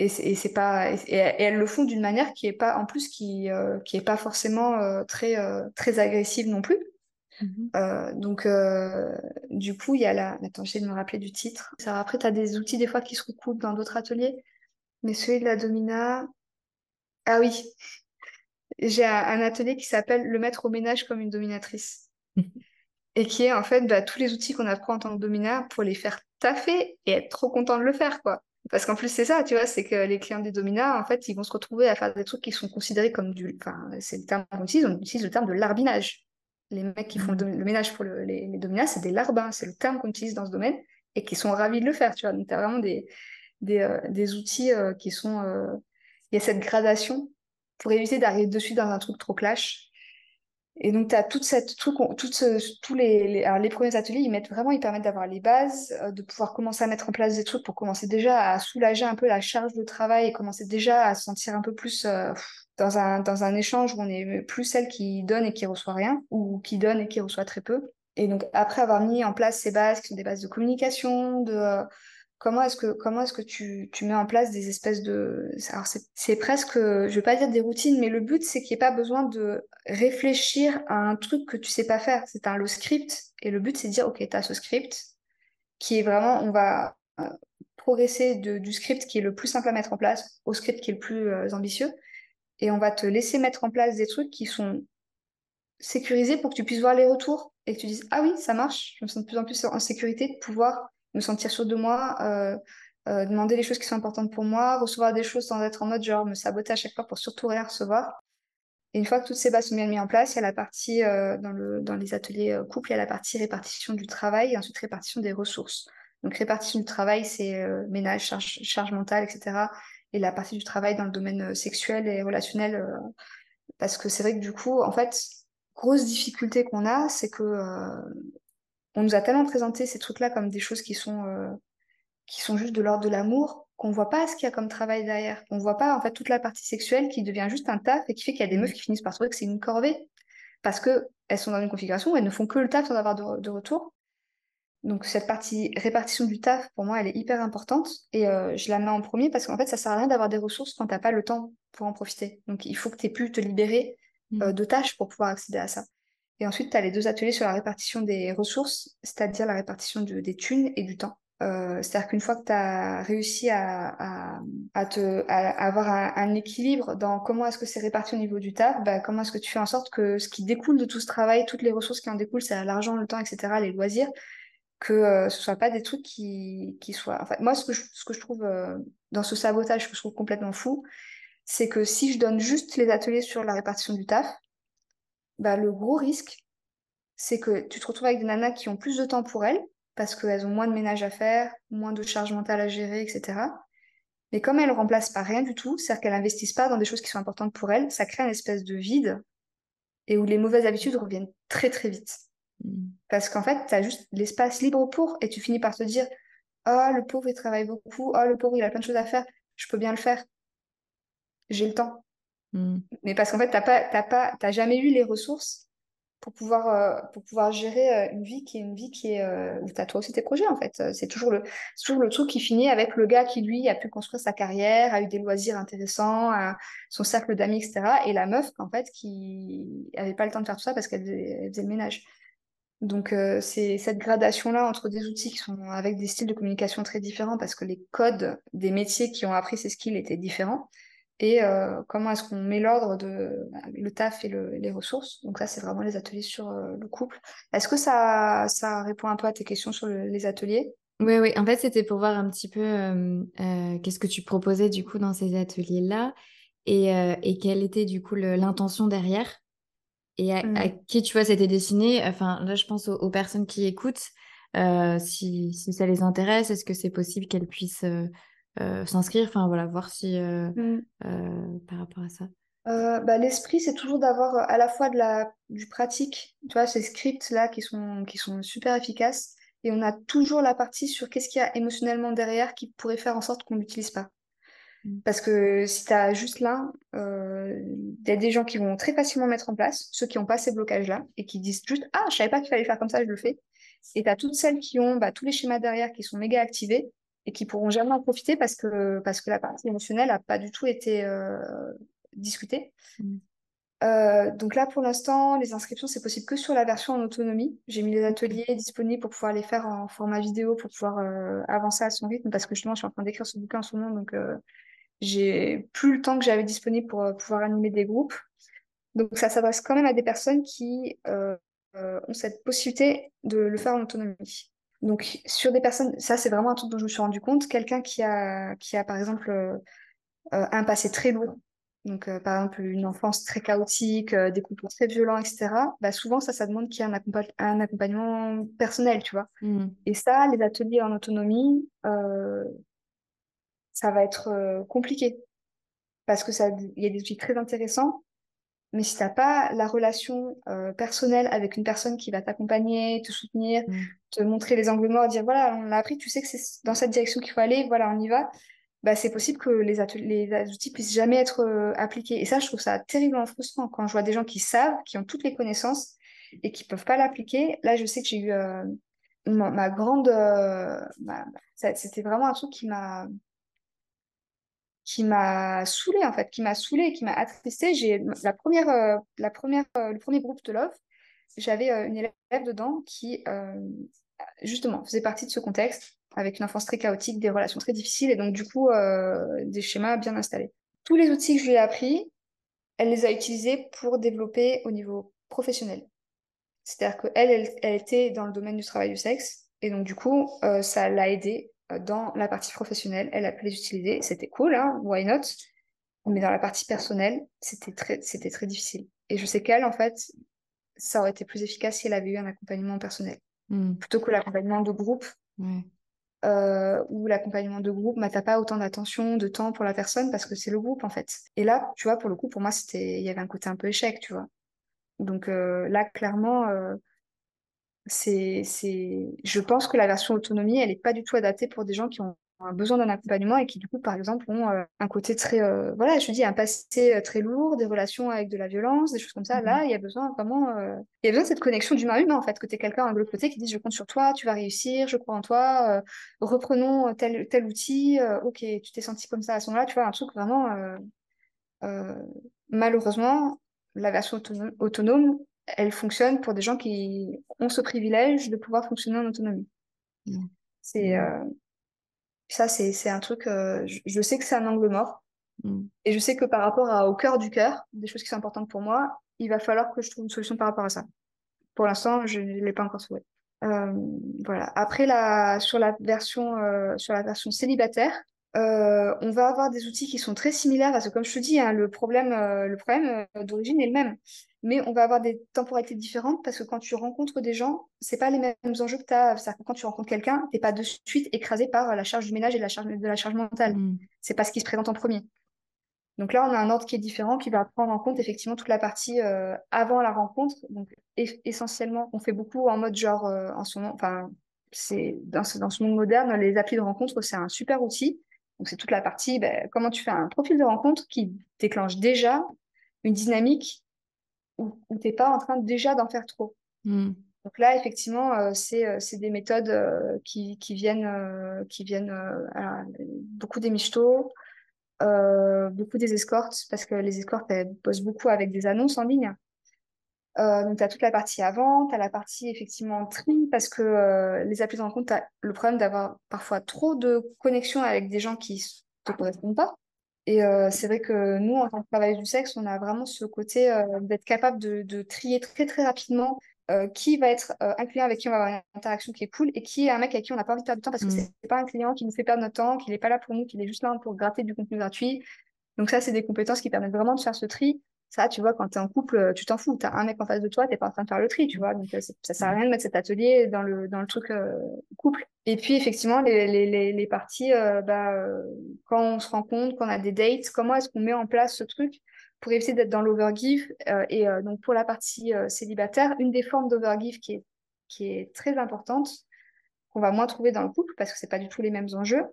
et c'est pas et, elles le font d'une manière qui est pas en plus qui euh, qui est pas forcément euh, très euh, très agressive non plus. Mm-hmm. donc du coup il y a la attends j'essaie de me rappeler du titre. Ça après tu as des outils des fois qui se recoupent dans d'autres ateliers. Mais celui de la domina ah oui. J'ai un, atelier qui s'appelle le mettre au ménage comme une dominatrice. Et qui est en fait bah, tous les outils qu'on apprend en tant que domina pour les faire taffer et être trop content de le faire quoi parce qu'en plus, c'est ça, tu vois, c'est que les clients des dominas, en fait, ils vont se retrouver à faire des trucs qui sont considérés comme du. Enfin, c'est le terme qu'on utilise, on utilise le terme de larbinage. Les mecs qui font le, mmh. ménage pour les, les, dominas, c'est des larbins, c'est le terme qu'on utilise dans ce domaine et qui sont ravis de le faire, tu vois. Donc, tu as vraiment des, des, euh, des outils euh, qui sont. Euh, il y a cette gradation pour éviter d'arriver dessus dans un truc trop clash. Et donc, tu as toute cette truc, tous les, les, alors les premiers ateliers, ils mettent vraiment, ils permettent d'avoir les bases, euh, de pouvoir commencer à mettre en place des trucs pour commencer déjà à soulager un peu la charge de travail et commencer déjà à se sentir un peu plus euh, dans, un, dans un échange où on est plus celle qui donne et qui reçoit rien, ou qui donne et qui reçoit très peu. Et donc, après avoir mis en place ces bases, qui sont des bases de communication, de, euh, Comment est-ce que, comment est-ce que tu, tu, mets en place des espèces de... Alors c'est presque, je vais pas dire des routines, mais le but, c'est qu'il n'y ait pas besoin de réfléchir à un truc que tu sais pas faire. C'est un le script, et le but, c'est de dire, OK, tu as ce script, qui est vraiment, on va euh, progresser de, du script qui est le plus simple à mettre en place au script qui est le plus euh, ambitieux, et on va te laisser mettre en place des trucs qui sont sécurisés pour que tu puisses voir les retours, et que tu dises, ah oui, ça marche, je me sens de plus en plus en sécurité de pouvoir me sentir sûr de moi, euh, euh, demander les choses qui sont importantes pour moi, recevoir des choses sans être en mode genre me saboter à chaque fois pour surtout rien recevoir. Et une fois que toutes ces bases sont bien mises en place, il y a la partie euh, dans, le, dans les ateliers couple, il y a la partie répartition du travail et ensuite répartition des ressources. Donc répartition du travail, c'est ménage, charge, charge, mentale, etc. Et la partie du travail dans le domaine sexuel et relationnel, parce que c'est vrai que du coup, en fait, grosse difficulté qu'on a, c'est que on nous a tellement présenté ces trucs-là comme des choses qui sont, euh, qui sont juste de l'ordre de l'amour qu'on voit pas ce qu'il y a comme travail derrière. On voit pas en fait toute la partie sexuelle qui devient juste un taf et qui fait qu'il y a des meufs qui finissent par trouver que c'est une corvée parce que elles sont dans une configuration où elles ne font que le taf sans avoir de, retour. Donc cette partie répartition du taf, pour moi, elle est hyper importante et euh, je la mets en premier parce qu'en fait, ça sert à rien d'avoir des ressources quand t'as pas le temps pour en profiter. Donc il faut que tu aies pu te libérer mmh. euh, de tâches pour pouvoir accéder à ça. Et ensuite, tu as les deux ateliers sur la répartition des ressources, c'est-à-dire la répartition des thunes et du temps. Euh, c'est-à-dire qu'une fois que tu as réussi à, te, avoir un, équilibre dans comment est-ce que c'est réparti au niveau du taf, bah, comment est-ce que tu fais en sorte que ce qui découle de tout ce travail, toutes les ressources qui en découlent, c'est l'argent, le temps, etc., les loisirs, que ce soit pas des trucs qui, qui soient. Moi, ce que je, ce que je trouve dans ce sabotage, que je trouve complètement fou, c'est que si je donne juste les ateliers sur la répartition du taf, bah, le gros risque, c'est que tu te retrouves avec des nanas qui ont plus de temps pour elles, parce qu'elles ont moins de ménage à faire, moins de charge mentale à gérer, etc. Mais comme elles ne remplacent pas rien du tout, c'est-à-dire qu'elles n'investissent pas dans des choses qui sont importantes pour elles, ça crée une espèce de vide et où les mauvaises habitudes reviennent très très vite. Mm. Parce qu'en fait, tu as juste l'espace libre pour et tu finis par te dire Oh, le pauvre, il travaille beaucoup. Oh, le pauvre, il a plein de choses à faire. Je peux bien le faire. J'ai le temps. Mm. Mais parce qu'en fait, tu n'as pas, pas, jamais eu les ressources pour pouvoir, euh, pour pouvoir gérer euh, une vie qui est une vie qui est euh, où tu as toi aussi tes projets en fait. C'est toujours, le, toujours le truc qui finit avec le gars qui lui a pu construire sa carrière, a eu des loisirs intéressants, son cercle d'amis, etc. Et la meuf en fait qui avait pas le temps de faire tout ça parce qu'elle faisait, le ménage. Donc c'est cette gradation-là entre des outils qui sont avec des styles de communication très différents parce que les codes des métiers qui ont appris ces skills étaient différents et euh, comment est-ce qu'on met l'ordre de le taf et les ressources. Donc ça, c'est vraiment les ateliers sur euh, le couple. Est-ce que ça, ça répond un peu à tes questions sur les ateliers? Oui, oui. En fait, c'était pour voir un petit peu euh, qu'est-ce que tu proposais du coup dans ces ateliers-là et, et, quelle était du coup l'intention derrière et à, mmh. qui tu vois c'était destiné. Enfin, là, je pense aux, personnes qui écoutent. si, si, ça les intéresse, est-ce que c'est possible qu'elles puissent euh, s'inscrire, enfin voilà, voir si euh, mmh. euh, par rapport à ça. Bah, L'esprit, c'est toujours d'avoir à la fois de la, du pratique, tu vois, ces scripts-là qui sont, qui sont super efficaces, et on a toujours la partie sur qu'est-ce qu'il y a émotionnellement derrière qui pourrait faire en sorte qu'on ne l'utilise pas. Mmh. Parce que si tu as juste l'un, il y a des gens qui vont très facilement mettre en place, ceux qui n'ont pas ces blocages-là, et qui disent juste Ah, je savais pas qu'il fallait faire comme ça, je le fais. Et tu as toutes celles qui ont bah, tous les schémas derrière qui sont méga activés, et qui pourront jamais en profiter parce que, parce que la partie émotionnelle n'a pas du tout été euh, discutée. Mm. Euh, donc là, pour l'instant, les inscriptions, c'est possible que sur la version en autonomie. J'ai mis les ateliers disponibles pour pouvoir les faire en format vidéo, pour pouvoir euh, avancer à son rythme, parce que justement, je suis en train d'écrire ce bouquin en ce moment, donc j'ai plus le temps que j'avais disponible pour pouvoir animer des groupes. Donc ça s'adresse quand même à des personnes qui ont cette possibilité de le faire en autonomie. Donc, sur des personnes, ça c'est vraiment un truc dont je me suis rendu compte, quelqu'un qui a, qui a par exemple euh, euh, un passé très lourd, donc euh, par exemple une enfance très chaotique, des couples très violents, etc., bah, souvent ça, ça demande qu'il y ait un, un, accompagnement personnel, tu vois. Mmh. Et ça, les ateliers en autonomie, ça va être compliqué parce que ça, il y a des outils très intéressants, mais si tu n'as pas la relation euh, personnelle avec une personne qui va t'accompagner, te soutenir, mm. te montrer les angles morts, dire voilà, on l'a appris, tu sais que c'est dans cette direction qu'il faut aller, voilà, on y va, bah, c'est possible que les, les outils puissent jamais être euh, appliqués. Et ça, je trouve ça terriblement frustrant quand je vois des gens qui savent, qui ont toutes les connaissances et qui peuvent pas l'appliquer. Là, je sais que j'ai eu euh, ma, grande. C'était vraiment un truc qui m'a qui m'a saoulée en fait, qui m'a qui m'a attristée. J'ai la première, euh, la première, euh, le premier groupe de Love, j'avais euh, une élève dedans qui justement faisait partie de ce contexte avec une enfance très chaotique, des relations très difficiles et donc du coup des schémas bien installés. Tous les outils que je lui ai appris, elle les a utilisés pour développer au niveau professionnel. C'est-à-dire qu'elle, elle, elle, était dans le domaine du travail du sexe et donc du coup ça l'a aidée dans la partie professionnelle, elle a pu les utiliser. C'était cool, hein, why not? Mais dans la partie personnelle, c'était très, c'était très difficile. Et je sais qu'elle, en fait, ça aurait été plus efficace si elle avait eu un accompagnement personnel. Hmm. Plutôt que l'accompagnement de groupe. Euh, ou l'accompagnement de groupe, bah, t'as pas autant d'attention, de temps pour la personne parce que c'est le groupe en fait. Et là, tu vois, pour le coup, pour moi, c'était, il y avait un côté un peu échec, tu vois. Donc euh, là, clairement, euh, c'est, je pense que la version autonomie, elle n'est pas du tout adaptée pour des gens qui ont un besoin d'un accompagnement et qui, du coup, par exemple, ont euh, un côté très, euh, voilà, je dis, un passé euh, très lourd, des relations avec de la violence, des choses comme ça. Là, mmh il y a besoin vraiment, il y a besoin de cette connexion d'humain-humain, en fait, que tu es quelqu'un de l'autre côté qui dit, je compte sur toi, tu vas réussir, je crois en toi, reprenons tel, tel outil, ok, tu t'es senti comme ça à ce moment-là, tu vois, un truc vraiment, malheureusement, la version autonome elle fonctionne pour des gens qui ont ce privilège de pouvoir fonctionner en autonomie. Mmh. C'est euh, ça, c'est un truc. Euh, je, sais que c'est un angle mort, mmh. et je sais que par rapport à, au cœur du cœur, des choses qui sont importantes pour moi, il va falloir que je trouve une solution par rapport à ça. Pour l'instant, je ne l'ai pas encore trouvé. voilà. Après, la, sur, la version, sur la version célibataire, on va avoir des outils qui sont très similaires parce que, comme je te dis, hein, le problème, le problème d'origine est le même mais on va avoir des temporalités différentes parce que quand tu rencontres des gens, c'est pas les mêmes enjeux que tu as. quand tu rencontres quelqu'un, tu n'es pas de suite écrasé par la charge du ménage et la charge de la charge mentale. Mm. C'est pas ce qui se présente en premier. Donc là, on a un ordre qui est différent, qui va prendre en compte effectivement toute la partie euh, avant la rencontre. Donc essentiellement, on fait beaucoup en mode genre euh, en enfin, c'est dans ce, dans ce monde moderne, les applis de rencontre, c'est un super outil. Donc c'est toute la partie, ben, comment tu fais un profil de rencontre qui déclenche déjà une dynamique où, tu n'es pas en train déjà d'en faire trop. Hmm. Donc là, effectivement, euh, euh, c'est des méthodes euh, qui, qui, viennent, qui viennent beaucoup des michtos, beaucoup des escortes, parce que les escortes, elles bossent beaucoup avec des annonces en ligne. Donc, tu as toute la partie avant, tu as la partie effectivement tri, parce que les applis de rencontre, tu as le problème d'avoir parfois trop de connexions avec des gens qui ne te correspondent pas. Et euh, c'est vrai que nous, en tant que travailleuse du sexe, on a vraiment ce côté euh, d'être capable de, trier très très rapidement euh, qui va être un client avec qui on va avoir une interaction qui est cool et qui est un mec avec qui on n'a pas envie de perdre du temps parce que mm. c'est pas un client qui nous fait perdre notre temps, qu'il n'est pas là pour nous, qu'il est juste là pour gratter du contenu gratuit. Donc ça, c'est des compétences qui permettent vraiment de faire ce tri ça, tu vois, quand tu es en couple, euh, tu t'en fous. Tu as un mec en face de toi, tu pas en train de faire le tri, tu vois. Donc, euh, ça sert à rien de mettre cet atelier dans le, dans le truc euh, couple. Et puis, effectivement, les, les, les, parties, bah, quand on se rend compte, qu'on a des dates, comment est-ce qu'on met en place ce truc pour éviter d'être dans l'overgive Et donc, pour la partie célibataire, une des formes d'overgive qui est, qui est très importante, qu'on va moins trouver dans le couple parce que c'est pas du tout les mêmes enjeux,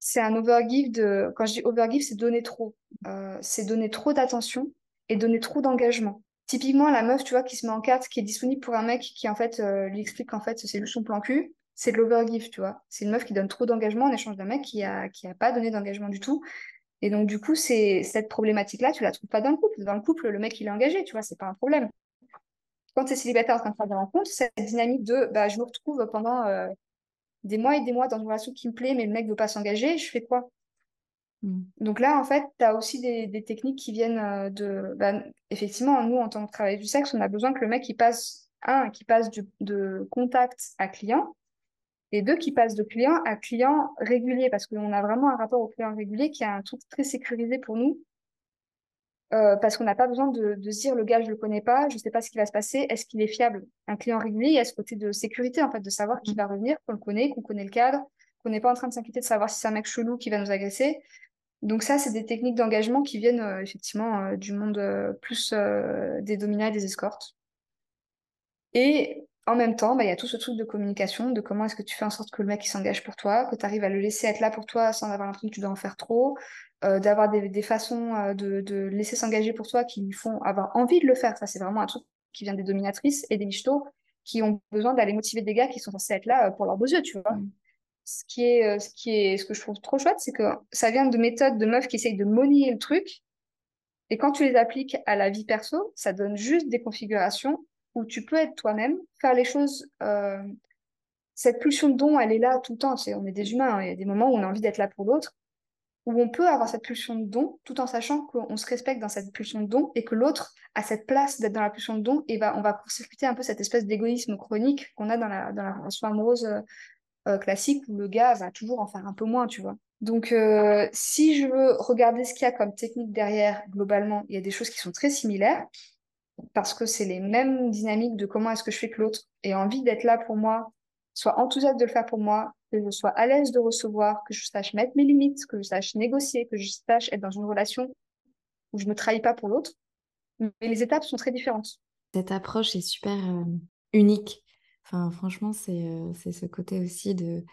c'est un overgive de. Quand je dis overgive, c'est donner trop. c'est donner trop d'attention et donner trop d'engagement. Typiquement, la meuf, tu vois, qui se met en carte, qui est disponible pour un mec qui, en fait, euh, lui explique qu'en fait, c'est juste son plan cul, c'est de l'overgive, tu vois. C'est une meuf qui donne trop d'engagement en échange d'un mec qui a, qui a pas donné d'engagement du tout. Et donc, du coup, c'est cette problématique-là, tu la trouves pas dans le couple. Dans le couple, le mec, il est engagé, tu vois, c'est pas un problème. Quand tu es célibataire en train de faire des rencontres, cette dynamique de bah, je me retrouve pendant euh, des mois et des mois dans une relation qui me plaît, mais le mec veut pas s'engager, je fais quoi? Donc là, en fait, tu as aussi des, techniques qui viennent euh, de... Bah, effectivement, nous, en tant que travailleur du sexe, on a besoin que le mec, il passe, un, qui passe de contact à client, et deux, qui passe de client à client régulier, parce qu'on a vraiment un rapport au client régulier qui est un truc très sécurisé pour nous, euh, parce qu'on n'a pas besoin de, de, se dire, le gars, je le connais pas, je sais pas ce qui va se passer, est-ce qu'il est fiable? Un client régulier, il y a ce côté de sécurité, en fait, de savoir qui mm. va revenir, qu'on le connaît, qu'on connaît le cadre, qu'on n'est pas en train de s'inquiéter de savoir si c'est un mec chelou qui va nous agresser. Donc ça, c'est des techniques d'engagement qui viennent euh, effectivement euh, du monde euh, plus des dominats et des escortes. Et en même temps, bah, il y a tout ce truc de communication, de comment est-ce que tu fais en sorte que le mec s'engage pour toi, que tu arrives à le laisser être là pour toi sans avoir l'impression que tu dois en faire trop, d'avoir des, façons de, de, laisser s'engager pour toi qui lui font avoir envie de le faire. Ça, c'est vraiment un truc qui vient des dominatrices et des michtos qui ont besoin d'aller motiver des gars qui sont censés être là pour leurs beaux yeux, tu vois. Mmh ce qui est, euh, ce qui est, ce que je trouve trop chouette, c'est que ça vient de méthodes de meufs qui essayent de monier le truc. Et quand tu les appliques à la vie perso, ça donne juste des configurations où tu peux être toi-même, faire les choses. Euh, cette pulsion de don, elle est là tout le temps. on est des humains. Hein. Il y a des moments où on a envie d'être là pour l'autre, où on peut avoir cette pulsion de don, tout en sachant qu'on se respecte dans cette pulsion de don et que l'autre a cette place d'être dans la pulsion de don et va, on va court-circuiter un peu cette espèce d'égoïsme chronique qu'on a dans la, dans la relation amoureuse euh, classique où le gars va toujours en faire un peu moins, tu vois. Donc, euh, si je veux regarder ce qu'il y a comme technique derrière, globalement, il y a des choses qui sont très similaires parce que c'est les mêmes dynamiques de comment est-ce que je fais que l'autre ait envie d'être là pour moi, soit enthousiaste de le faire pour moi, que je sois à l'aise de recevoir, que je sache mettre mes limites, que je sache négocier, que je sache être dans une relation où je me trahis pas pour l'autre. Mais les étapes sont très différentes. Cette approche est super euh, unique Enfin, franchement, c'est ce côté aussi de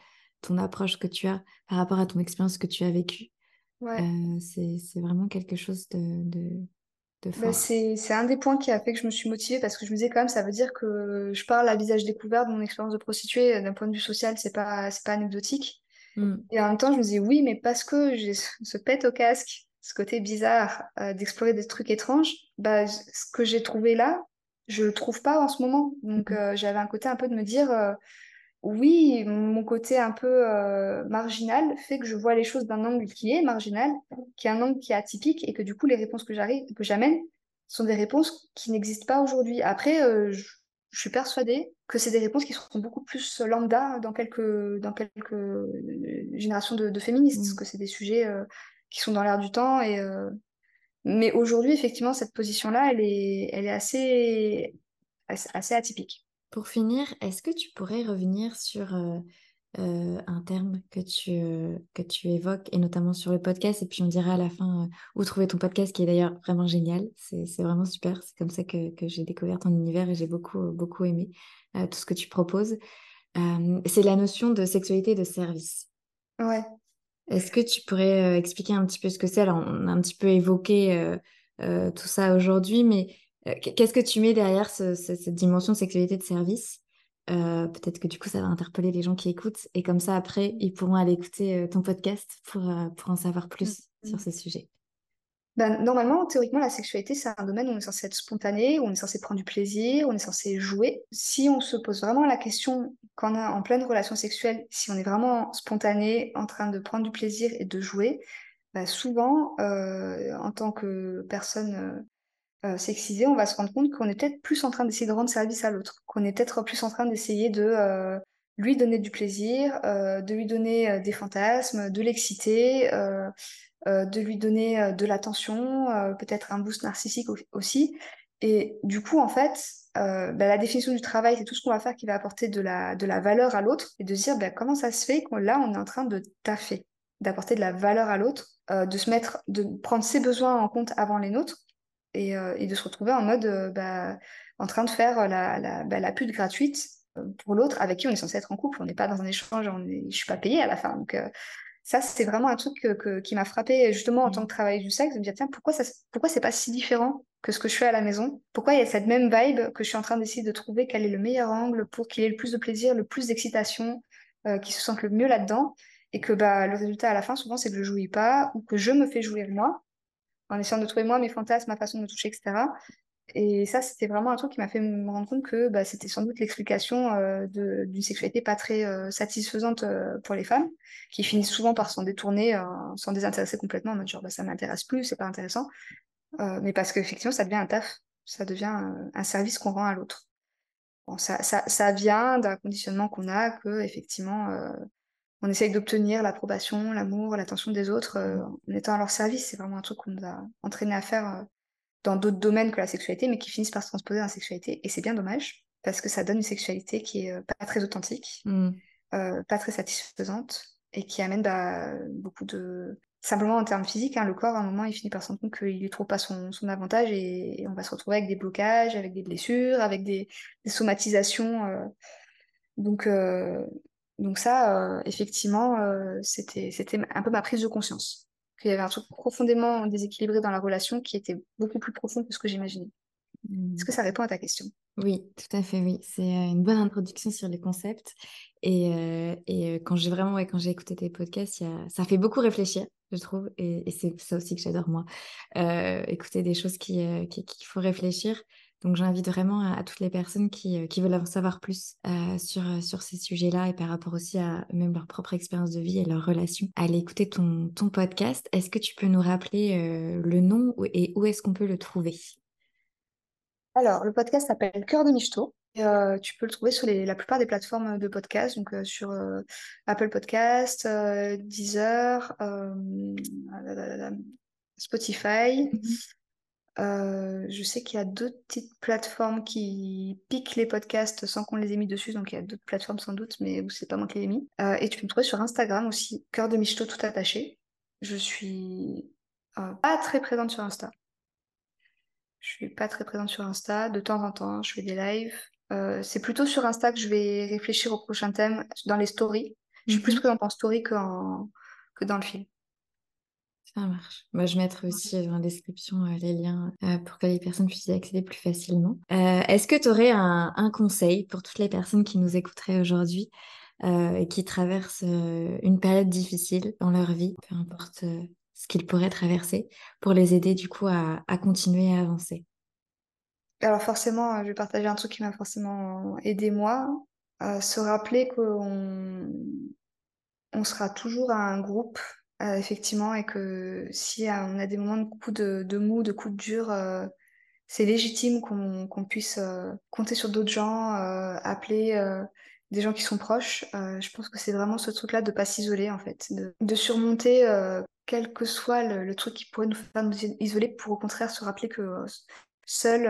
ton approche que tu as par rapport à ton expérience que tu as vécue. c'est vraiment quelque chose de, de, bah, fort. c'est un des points qui a fait que je me suis motivée parce que je me disais quand même, ça veut dire que je parle à visage découvert de mon expérience de prostituée. D'un point de vue social, c'est pas, pas anecdotique. Mmh. Et en même temps, je me disais oui, mais parce que j'ai ce pète au casque, ce côté bizarre d'explorer des trucs étranges, bah, ce que j'ai trouvé là, je le trouve pas en ce moment. Donc, mmh euh, j'avais un côté un peu de me dire, euh, oui, mon côté un peu euh, marginal fait que je vois les choses d'un angle qui est marginal, qui est un angle qui est atypique, et que du coup, les réponses que j'arrive, que j'amène sont des réponses qui n'existent pas aujourd'hui. Après, je suis persuadée que c'est des réponses qui seront beaucoup plus lambda dans quelques, dans quelques générations de, féministes, parce mmh. que c'est des sujets qui sont dans l'air du temps. Et, Mais aujourd'hui, effectivement, cette position-là, elle est, elle est assez, assez atypique. Pour finir, est-ce que tu pourrais revenir sur euh, un terme que tu, euh, que tu évoques, et notamment sur le podcast. Et puis on dira à la fin euh, où trouver ton podcast, qui est d'ailleurs vraiment génial. C'est vraiment super. C'est comme ça que, que j'ai découvert ton univers et j'ai beaucoup, beaucoup aimé tout ce que tu proposes. c'est la notion de sexualité de service. Ouais. Est-ce que tu pourrais expliquer un petit peu ce que c'est? Alors, on a un petit peu évoqué tout ça aujourd'hui, mais qu'est-ce que tu mets derrière cette dimension de sexualité de service? Euh, peut-être que du coup, ça va interpeller les gens qui écoutent. Et comme ça, après, ils pourront aller écouter euh, ton podcast pour, euh, pour en savoir plus mm, sur mm. ce sujet. Ben, normalement, théoriquement, la sexualité, c'est un domaine où on est censé être spontané, où on est censé prendre du plaisir, où on est censé jouer. Si on se pose vraiment la question, quand on est en pleine relation sexuelle, si on est vraiment spontané, en train de prendre du plaisir et de jouer, ben, souvent, en tant que personne euh, sexisé, on va se rendre compte qu'on est peut-être plus en train d'essayer de rendre service à l'autre, qu'on est peut-être plus en train d'essayer de euh, lui donner du plaisir, euh, de lui donner des fantasmes, de l'exciter, de lui donner de l'attention, peut-être un boost narcissique aussi. Et du coup, en fait, bah, la définition du travail, c'est tout ce qu'on va faire qui va apporter de la, de la valeur à l'autre et de se dire bah, comment ça se fait que là, on est en train de taffer, d'apporter de la valeur à l'autre, de se mettre, de prendre ses besoins en compte avant les nôtres euh, et, de se retrouver en mode euh, bah, en train de faire la, la, pute gratuite euh, pour l'autre avec qui on est censé être en couple. On n'est pas dans un échange, je suis pas payée à la fin. Ça, c'est vraiment un truc que, qui m'a frappé justement en tant mmh. que travail du sexe, de me dire tiens, pourquoi, ça, pourquoi c'est pas si différent que ce que je fais à la maison? Pourquoi il y a cette même vibe que je suis en train d'essayer de trouver? Quel est le meilleur angle pour qu'il ait le plus de plaisir, le plus d'excitation, euh, qu'il se sente le mieux là-dedans? Et que bah, le résultat à la fin, souvent, c'est que je jouis pas ou que je me fais jouir moi en essayant de trouver moi mes fantasmes, ma façon de me toucher, etc. Et ça, c'était vraiment un truc qui m'a fait me rendre compte que bah, c'était sans doute l'explication euh, d'une sexualité pas très euh, satisfaisante euh, pour les femmes, qui finissent souvent par s'en détourner, s'en désintéresser complètement, en mode genre bah, ça m'intéresse plus, c'est pas intéressant. mais parce qu'effectivement, ça devient un taf, ça devient un service qu'on rend à l'autre. Bon, ça, ça, ça, vient d'un conditionnement qu'on a, que effectivement, on essaye d'obtenir l'approbation, l'amour, l'attention des autres euh, en étant à leur service. C'est vraiment un truc qu'on nous a entraîné à faire euh, dans d'autres domaines que la sexualité, mais qui finissent par se transposer dans la sexualité. Et c'est bien dommage, parce que ça donne une sexualité qui est euh, pas très authentique, mm. pas très satisfaisante, et qui amène bah, beaucoup de... Simplement en termes physiques, hein, le corps, à un moment, il finit par se rendre compte qu'il lui trouve pas son, avantage, et, on va se retrouver avec des blocages, avec des blessures, avec des, somatisations. Donc, donc ça, euh, effectivement, euh, c'était, c'était un peu ma prise de conscience. Qu'il y avait un truc profondément déséquilibré dans la relation qui était beaucoup plus profond que ce que j'imaginais. Est-ce que ça répond à ta question? Oui, tout à fait, oui. C'est euh, une bonne introduction sur les concepts. Et, et quand j'ai vraiment, ouais, quand j'ai écouté tes podcasts, ça fait beaucoup réfléchir, je trouve. Et, c'est ça aussi que j'adore, moi. écouter des choses qui, qu'il qui faut réfléchir. Donc j'invite vraiment à, toutes les personnes qui, euh, qui, veulent en savoir plus euh, sur, euh, sur ces sujets-là et par rapport aussi à même leur propre expérience de vie et leurs relations, à aller écouter ton, ton podcast. Est-ce que tu peux nous rappeler le nom et où est-ce qu'on peut le trouver? Alors, le podcast s'appelle Cœur de Michto. tu peux le trouver sur les, la plupart des plateformes de podcast, donc sur Apple Podcast, Deezer, Spotify. Mm-hmm. Euh, je sais qu'il y a d'autres petites plateformes qui piquent les podcasts sans qu'on les ait mis dessus, donc il y a d'autres plateformes sans doute, mais c'est pas moi qui les ai mis. Euh, et tu peux me trouver sur Instagram aussi, cœur de Michto tout attaché. Je suis euh, pas très présente sur Insta. Je suis pas très présente sur Insta. De temps en temps, je fais des lives. c'est plutôt sur Insta que je vais réfléchir au prochain thème dans les stories. Je suis plus mhm. présente en story que, que dans le film. Ça marche. Moi, je mettrai aussi dans la description euh, les liens euh, pour que les personnes puissent y accéder plus facilement. Euh, est-ce que tu aurais un, conseil pour toutes les personnes qui nous écouteraient aujourd'hui et qui traversent une période difficile dans leur vie, peu importe ce qu'ils pourraient traverser, pour les aider du coup à, continuer à avancer? Alors forcément, je vais partager un truc qui m'a forcément aidé moi, se rappeler qu'on on sera toujours un groupe euh, effectivement, et que si euh, on a des moments de coups de, mou, de coups de dur, euh, c'est légitime qu'on puisse compter sur d'autres gens, appeler des gens qui sont proches. je pense que c'est vraiment ce truc-là de pas s'isoler en fait, de, surmonter quel que soit le, truc qui pourrait nous faire nous isoler, pour au contraire se rappeler que seul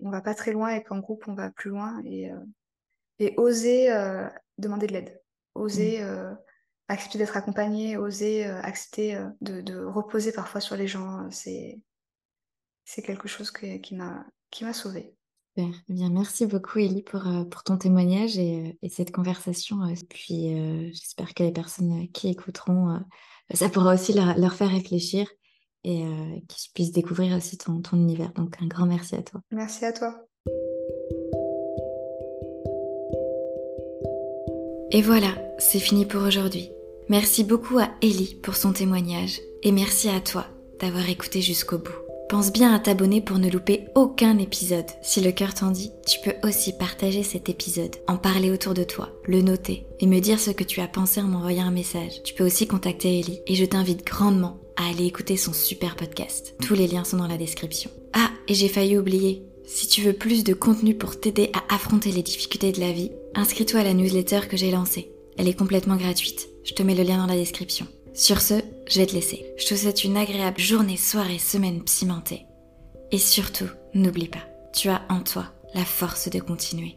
on, va pas très loin et qu'en groupe on va plus loin et, et oser demander de l'aide, oser mmh accepter d'être accompagné, oser euh, accepter euh, de, reposer parfois sur les gens, euh, c'est c'est quelque chose qui m'a qui m'a sauvée. Super. Eh bien, merci beaucoup Ellie pour, pour ton témoignage et, cette conversation. Puis j'espère que les personnes qui écouteront, ça pourra aussi leur, faire réfléchir et qu'ils puissent découvrir aussi ton, ton univers. Donc un grand merci à toi. Merci à toi. Et voilà, c'est fini pour aujourd'hui. Merci beaucoup à Ellie pour son témoignage et merci à toi d'avoir écouté jusqu'au bout. Pense bien à t'abonner pour ne louper aucun épisode. Si le cœur t'en dit, tu peux aussi partager cet épisode, en parler autour de toi, le noter et me dire ce que tu as pensé en m'envoyant un message. Tu peux aussi contacter Ellie et je t'invite grandement à aller écouter son super podcast. Tous les liens sont dans la description. Ah, et j'ai failli oublier. Si tu veux plus de contenu pour t'aider à affronter les difficultés de la vie, inscris-toi à la newsletter que j'ai lancée. Elle est complètement gratuite. Je te mets le lien dans la description. Sur ce, je vais te laisser. Je te souhaite une agréable journée, soirée, semaine pimentée. Et surtout, n'oublie pas, tu as en toi la force de continuer.